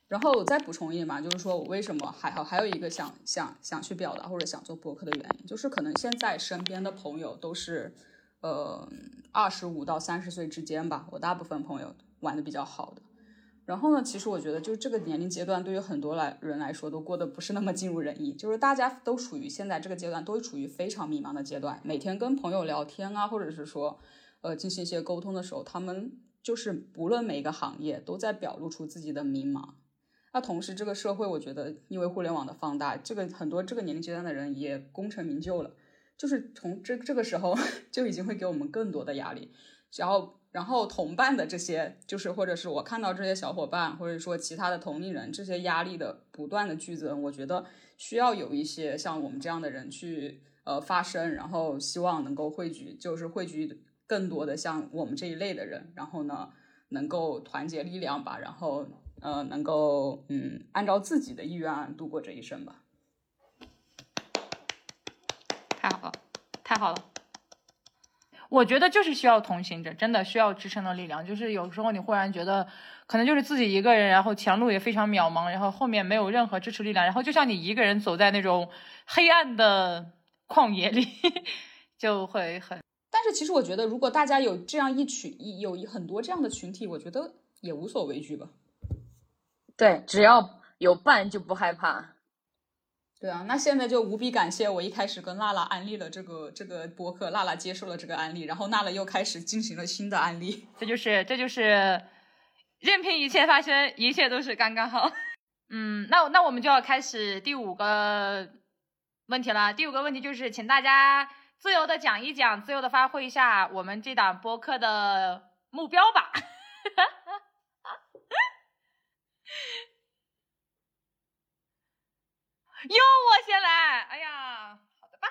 然后我再补充一点嘛，就是说我为什么还好，还有一个想想想去表达或者想做博客的原因，就是可能现在身边的朋友都是，呃，二十五到三十岁之间吧。我大部分朋友玩的比较好的。然后呢，其实我觉得就这个年龄阶段，对于很多来人来说都过得不是那么尽如人意，就是大家都处于现在这个阶段，都处于非常迷茫的阶段。每天跟朋友聊天啊，或者是说，呃，进行一些沟通的时候，他们就是不论每个行业都在表露出自己的迷茫。那同时，这个社会我觉得，因为互联网的放大，这个很多这个年龄阶段的人也功成名就了，就是从这这个时候 <laughs> 就已经会给我们更多的压力。然后，然后同伴的这些，就是或者是我看到这些小伙伴，或者说其他的同龄人，这些压力的不断的剧增，我觉得需要有一些像我们这样的人去呃发声，然后希望能够汇聚，就是汇聚更多的像我们这一类的人，然后呢，能够团结力量吧，然后。呃，能够嗯，按照自己的意愿度过这一生吧。太好了，太好了。我觉得就是需要同行者，真的需要支撑的力量。就是有时候你忽然觉得，可能就是自己一个人，然后前路也非常渺茫，然后后面没有任何支持力量，然后就像你一个人走在那种黑暗的旷野里，<laughs> 就会很。但是其实我觉得，如果大家有这样一群，有很多这样的群体，我觉得也无所畏惧吧。对，只要有伴就不害怕。对啊，那现在就无比感谢我一开始跟娜娜安利了这个这个播客，娜娜接受了这个安利，然后娜娜又开始进行了新的安利。这就是这就是，任凭一切发生，一切都是刚刚好。嗯，那那我们就要开始第五个问题了。第五个问题就是，请大家自由的讲一讲，自由的发挥一下我们这档播客的目标吧。<laughs> <laughs> 哟，我先来。哎呀，好的吧，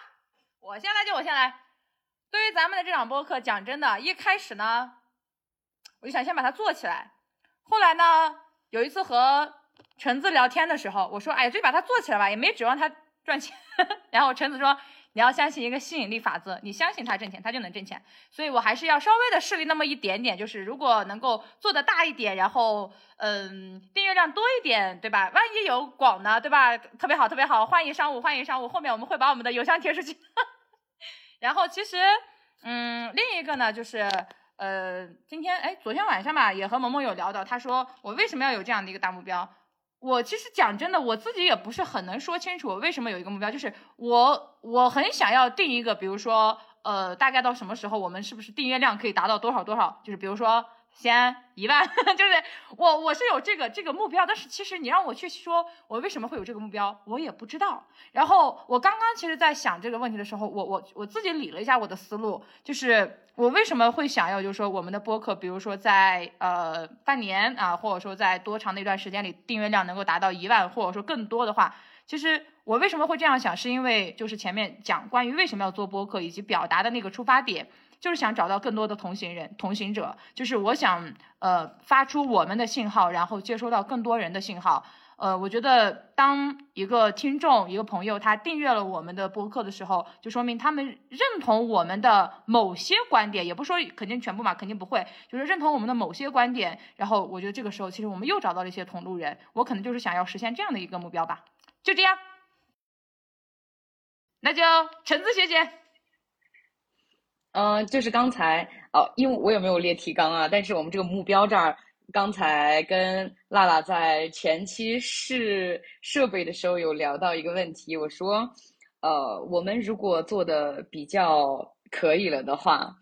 我先来就我先来。对于咱们的这场播客，讲真的，一开始呢，我就想先把它做起来。后来呢，有一次和橙子聊天的时候，我说，哎，就把它做起来吧，也没指望它赚钱。<laughs> 然后橙子说。你要相信一个吸引力法则，你相信他挣钱，他就能挣钱。所以我还是要稍微的试力那么一点点，就是如果能够做的大一点，然后嗯，订阅量多一点，对吧？万一有广呢，对吧？特别好，特别好，欢迎商务，欢迎商务。后面我们会把我们的邮箱贴出去。<laughs> 然后其实嗯，另一个呢，就是呃，今天哎，昨天晚上吧，也和萌萌有聊到，他说我为什么要有这样的一个大目标。我其实讲真的，我自己也不是很能说清楚为什么有一个目标，就是我我很想要定一个，比如说，呃，大概到什么时候我们是不是订阅量可以达到多少多少，就是比如说。先一万，<laughs> 就是我我是有这个这个目标，但是其实你让我去说我为什么会有这个目标，我也不知道。然后我刚刚其实在想这个问题的时候，我我我自己理了一下我的思路，就是我为什么会想要，就是说我们的播客，比如说在呃半年啊，或者说在多长的一段时间里，订阅量能够达到一万，或者说更多的话，其实我为什么会这样想，是因为就是前面讲关于为什么要做播客以及表达的那个出发点。就是想找到更多的同行人、同行者，就是我想，呃，发出我们的信号，然后接收到更多人的信号。呃，我觉得当一个听众、一个朋友他订阅了我们的播客的时候，就说明他们认同我们的某些观点，也不说肯定全部嘛，肯定不会，就是认同我们的某些观点。然后我觉得这个时候，其实我们又找到了一些同路人。我可能就是想要实现这样的一个目标吧。就这样，那就橙子学姐。嗯，就是刚才哦，因为我也没有列提纲啊，但是我们这个目标这儿，刚才跟辣辣在前期试设备的时候有聊到一个问题，我说，呃，我们如果做的比较可以了的话，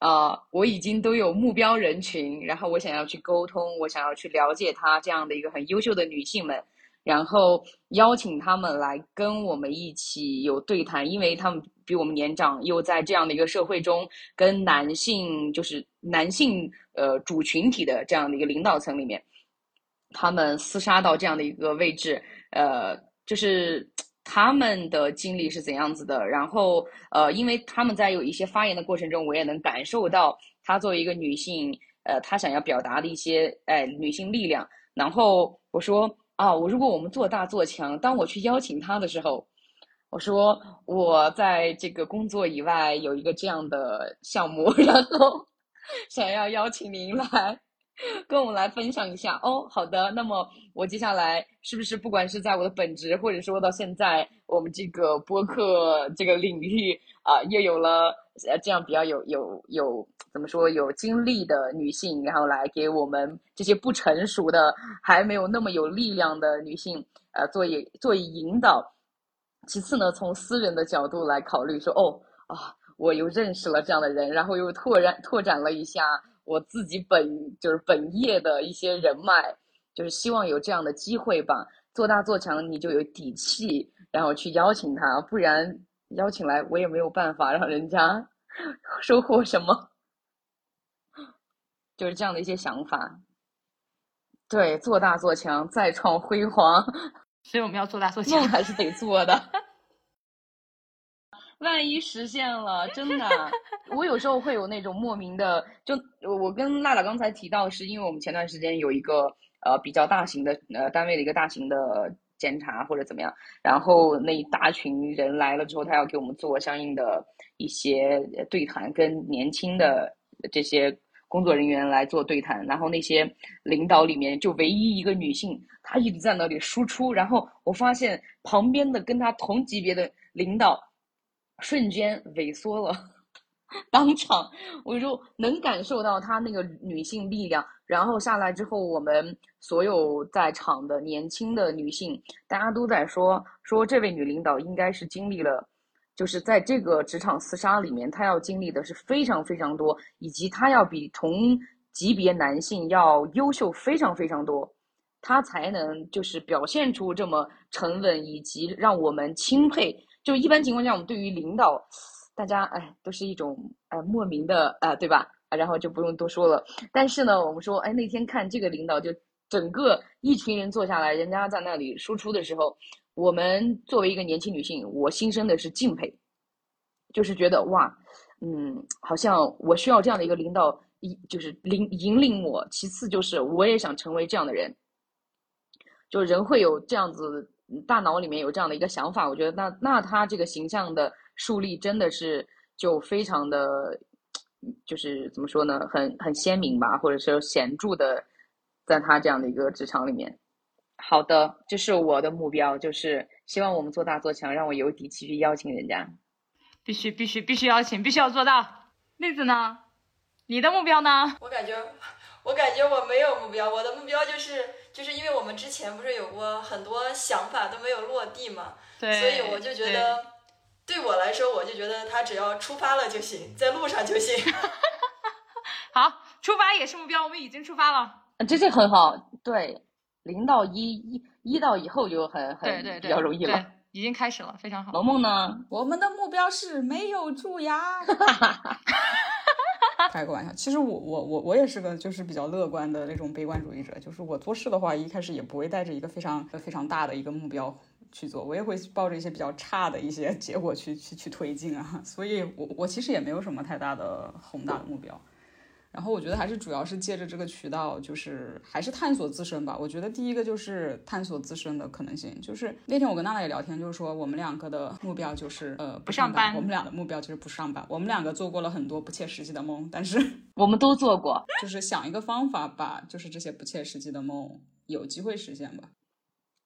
啊，我已经都有目标人群，然后我想要去沟通，我想要去了解她这样的一个很优秀的女性们。然后邀请他们来跟我们一起有对谈，因为他们比我们年长，又在这样的一个社会中，跟男性就是男性呃主群体的这样的一个领导层里面，他们厮杀到这样的一个位置，呃，就是他们的经历是怎样子的。然后呃，因为他们在有一些发言的过程中，我也能感受到他作为一个女性，呃，她想要表达的一些哎女性力量。然后我说。啊，我如果我们做大做强，当我去邀请他的时候，我说我在这个工作以外有一个这样的项目，<laughs> 然后想要邀请您来跟我们来分享一下。哦，好的，那么我接下来是不是不管是在我的本职，或者说到现在我们这个播客这个领域啊，又有了呃这样比较有有有。怎么说？有经历的女性，然后来给我们这些不成熟的、还没有那么有力量的女性，呃，做一做一引导。其次呢，从私人的角度来考虑，说哦啊，我又认识了这样的人，然后又拓展拓展了一下我自己本就是本业的一些人脉，就是希望有这样的机会吧。做大做强，你就有底气，然后去邀请他，不然邀请来我也没有办法让人家 <laughs> 收获什么。就是这样的一些想法，对，做大做强，再创辉煌。所以我们要做大做强，梦还是得做的。<laughs> 万一实现了，真的，<laughs> 我有时候会有那种莫名的，就我跟娜娜刚才提到，是因为我们前段时间有一个呃比较大型的呃单位的一个大型的检查或者怎么样，然后那一大群人来了之后，他要给我们做相应的一些对谈，跟年轻的这些。工作人员来做对谈，然后那些领导里面就唯一一个女性，她一直在那里输出。然后我发现旁边的跟她同级别的领导瞬间萎缩了，<laughs> 当场我就能感受到她那个女性力量。然后下来之后，我们所有在场的年轻的女性，大家都在说说这位女领导应该是经历了。就是在这个职场厮杀里面，她要经历的是非常非常多，以及她要比同级别男性要优秀非常非常多，她才能就是表现出这么沉稳，以及让我们钦佩。就一般情况下，我们对于领导，大家哎都是一种呃莫名的呃对吧？然后就不用多说了。但是呢，我们说哎那天看这个领导，就整个一群人坐下来，人家在那里输出的时候。我们作为一个年轻女性，我心生的是敬佩，就是觉得哇，嗯，好像我需要这样的一个领导，一就是领引领我。其次就是我也想成为这样的人，就人会有这样子，大脑里面有这样的一个想法，我觉得那那他这个形象的树立真的是就非常的，就是怎么说呢，很很鲜明吧，或者说显著的，在他这样的一个职场里面。好的，这是我的目标，就是希望我们做大做强，让我有底气去邀请人家。必须必须必须邀请，必须要做到。妹子呢？你的目标呢？我感觉，我感觉我没有目标，我的目标就是就是因为我们之前不是有过很多想法都没有落地嘛，对，所以我就觉得，对我来说，我就觉得他只要出发了就行，在路上就行。<laughs> 好，出发也是目标，我们已经出发了，这这很好。对，零到一，一一到以后就很很对对对，比较容易了。已经开始了，非常好。萌萌呢？我们的目标是没有蛀牙。<laughs> 开个玩笑，其实我我我我也是个就是比较乐观的那种悲观主义者，就是我做事的话，一开始也不会带着一个非常非常大的一个目标去做，我也会抱着一些比较差的一些结果去去去推进啊，<laughs> 所以我我其实也没有什么太大的宏大的目标。然后我觉得还是主要是借着这个渠道，就是还是探索自身吧。我觉得第一个就是探索自身的可能性。就是那天我跟娜娜也聊天，就是说我们两个的目标就是呃不上班。我们俩的目标就是不上班。我们两个做过了很多不切实际的梦，但是 <laughs> 我们都做过，就是想一个方法把就是这些不切实际的梦有机会实现吧。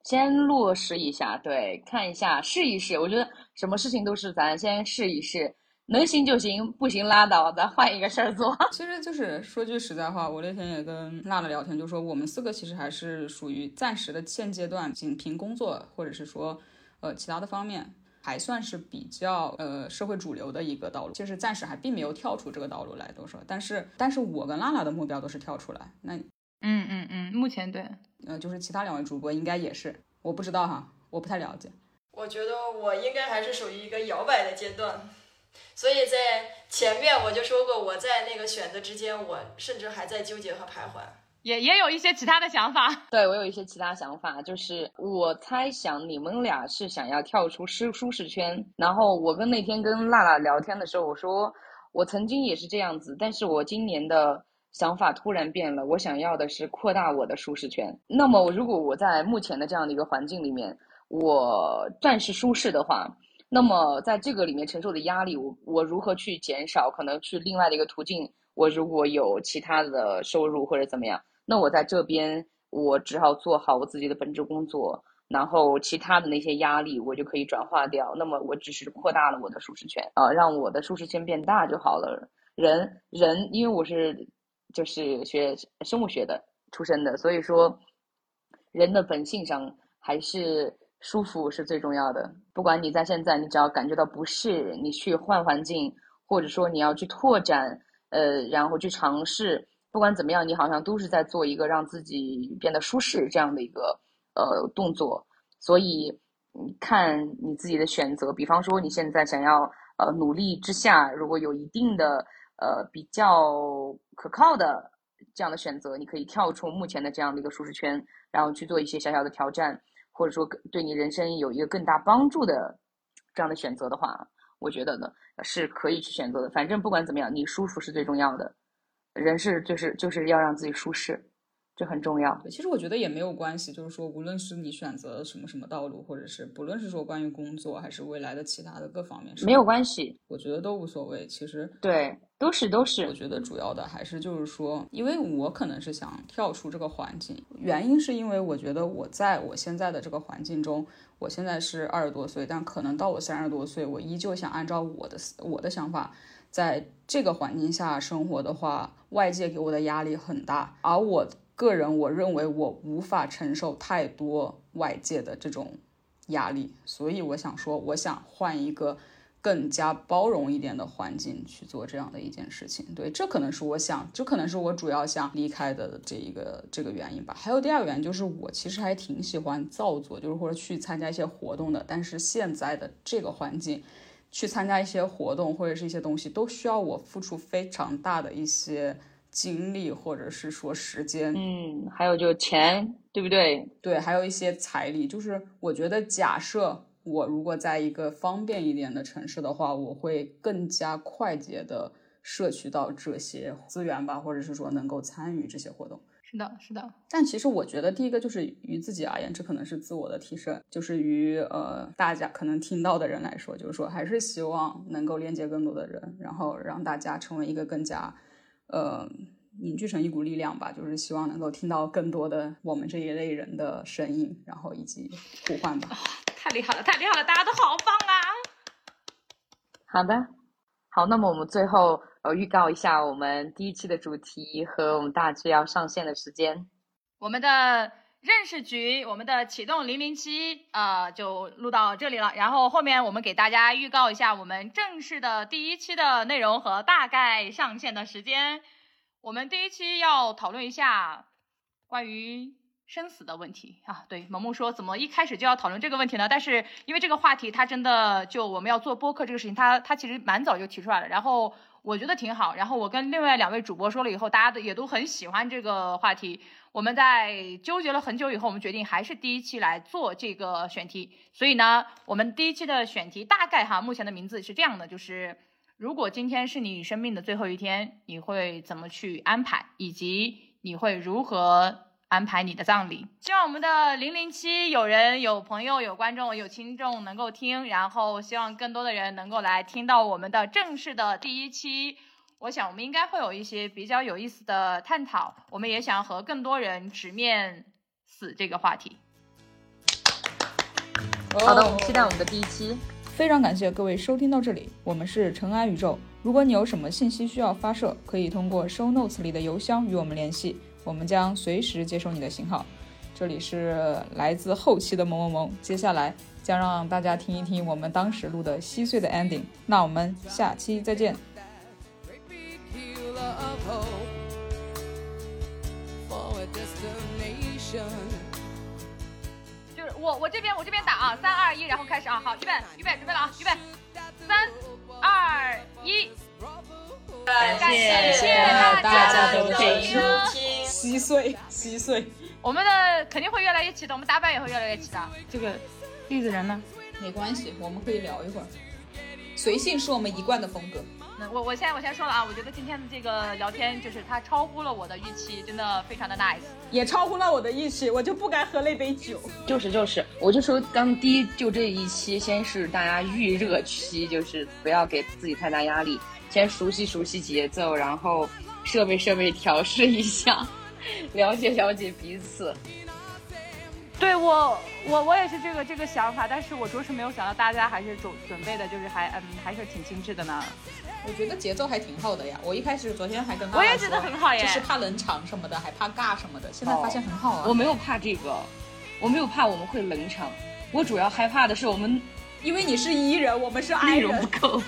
先落实一下，对，看一下试一试。我觉得什么事情都是咱先试一试。能行就行，不行拉倒，咱换一个事儿做。<laughs> 其实就是说句实在话，我那天也跟娜娜聊天，就说我们四个其实还是属于暂时的现阶段，仅凭工作或者是说呃其他的方面，还算是比较呃社会主流的一个道路。其实暂时还并没有跳出这个道路来，都说。但是但是我跟娜娜的目标都是跳出来。那嗯嗯嗯，目前对，呃，就是其他两位主播应该也是，我不知道哈，我不太了解。我觉得我应该还是属于一个摇摆的阶段。所以在前面我就说过，我在那个选择之间，我甚至还在纠结和徘徊，也也有一些其他的想法。<laughs> 对我有一些其他想法，就是我猜想你们俩是想要跳出舒舒适圈。然后我跟那天跟娜娜聊天的时候，我说我曾经也是这样子，但是我今年的想法突然变了，我想要的是扩大我的舒适圈。那么如果我在目前的这样的一个环境里面，我暂时舒适的话。那么在这个里面承受的压力，我我如何去减少？可能去另外的一个途径，我如果有其他的收入或者怎么样，那我在这边我只好做好我自己的本职工作，然后其他的那些压力我就可以转化掉。那么我只是扩大了我的舒适圈啊，让我的舒适圈变大就好了。人人因为我是就是学生物学的出身的，所以说人的本性上还是。舒服是最重要的。不管你在现在，你只要感觉到不适，你去换环境，或者说你要去拓展，呃，然后去尝试。不管怎么样，你好像都是在做一个让自己变得舒适这样的一个呃动作。所以，看你自己的选择。比方说，你现在想要呃努力之下，如果有一定的呃比较可靠的这样的选择，你可以跳出目前的这样的一个舒适圈，然后去做一些小小的挑战。或者说对你人生有一个更大帮助的这样的选择的话，我觉得呢是可以去选择的。反正不管怎么样，你舒服是最重要的。人是就是就是要让自己舒适。这很重要。对，其实我觉得也没有关系，就是说，无论是你选择什么什么道路，或者是不论是说关于工作还是未来的其他的各方面，没有关系，我觉得都无所谓。其实对，都是都是。我觉得主要的还是就是说，因为我可能是想跳出这个环境，原因是因为我觉得我在我现在的这个环境中，我现在是二十多岁，但可能到我三十多岁，我依旧想按照我的我的想法，在这个环境下生活的话，外界给我的压力很大，而我。个人我认为我无法承受太多外界的这种压力，所以我想说，我想换一个更加包容一点的环境去做这样的一件事情。对，这可能是我想，这可能是我主要想离开的这一个这个原因吧。还有第二个原因就是，我其实还挺喜欢造作，就是或者去参加一些活动的。但是现在的这个环境，去参加一些活动或者是一些东西，都需要我付出非常大的一些。精力或者是说时间，嗯，还有就钱，对不对？对，还有一些财力。就是我觉得，假设我如果在一个方便一点的城市的话，我会更加快捷的摄取到这些资源吧，或者是说能够参与这些活动。是的，是的。但其实我觉得，第一个就是于自己而言，这可能是自我的提升；就是于呃大家可能听到的人来说，就是说还是希望能够链接更多的人，然后让大家成为一个更加呃凝聚成一股力量吧。就是希望能够听到更多的我们这一类人的声音，然后以及呼唤吧。<laughs> 太厉害了，太厉害了，大家都好棒啊！好的，好，那么我们最后。呃，预告一下我们第一期的主题和我们大致要上线的时间。我们的认识局，我们的启动零零七，呃，就录到这里了。然后后面我们给大家预告一下我们正式的第一期的内容和大概上线的时间。我们第一期要讨论一下关于。生死的问题啊，对，萌萌说怎么一开始就要讨论这个问题呢？但是因为这个话题，它真的就我们要做播客这个事情，它它其实蛮早就提出来了，然后我觉得挺好。然后我跟另外两位主播说了以后，大家都也都很喜欢这个话题。我们在纠结了很久以后，我们决定还是第一期来做这个选题。所以呢，我们第一期的选题大概哈，目前的名字是这样的，就是如果今天是你生命的最后一天，你会怎么去安排，以及你会如何？安排你的葬礼，希望我们的零零七有人、有朋友、有观众、有听众能够听，然后希望更多的人能够来听到我们的正式的第一期。我想我们应该会有一些比较有意思的探讨，我们也想和更多人直面死这个话题。好的，我们期待我们的第一期。非常感谢各位收听到这里，我们是尘埃宇宙。如果你有什么信息需要发射，可以通过 show notes 里的邮箱与我们联系。我们将随时接收你的信号。这里是来自后期的萌萌萌，接下来将让大家听一听我们当时录的稀碎的 ending。那我们下期再见。就是我我这边我这边打啊，三二一，然后开始啊，好，预备预备准备了啊，预备，三二一。感谢大家的收听，稀碎稀碎，我们的肯定会越来越齐的，我们打板也会越来越齐的。这个栗子人呢？没关系，我们可以聊一会儿。随性是我们一贯的风格。那我我先我先说了啊，我觉得今天的这个聊天就是它超乎了我的预期，真的非常的 nice，也超乎了我的预期，我就不该喝那杯酒。就是就是，我就说刚第一就这一期先是大家预热期，就是不要给自己太大压力。先熟悉熟悉节奏，然后设备设备调试一下，<laughs> 了解了解彼此。对我我我也是这个这个想法，但是我着实没有想到大家还是准准备的，就是还嗯还是挺精致的呢。我觉得节奏还挺好的呀。我一开始昨天还跟我也觉得很好耶，就是怕冷场什么的，还怕尬什么的，现在发现很好啊。我没有怕这个，我没有怕我们会冷场，我主要害怕的是我们，因为你是 E 人，我们是 I 人，<laughs> 不够。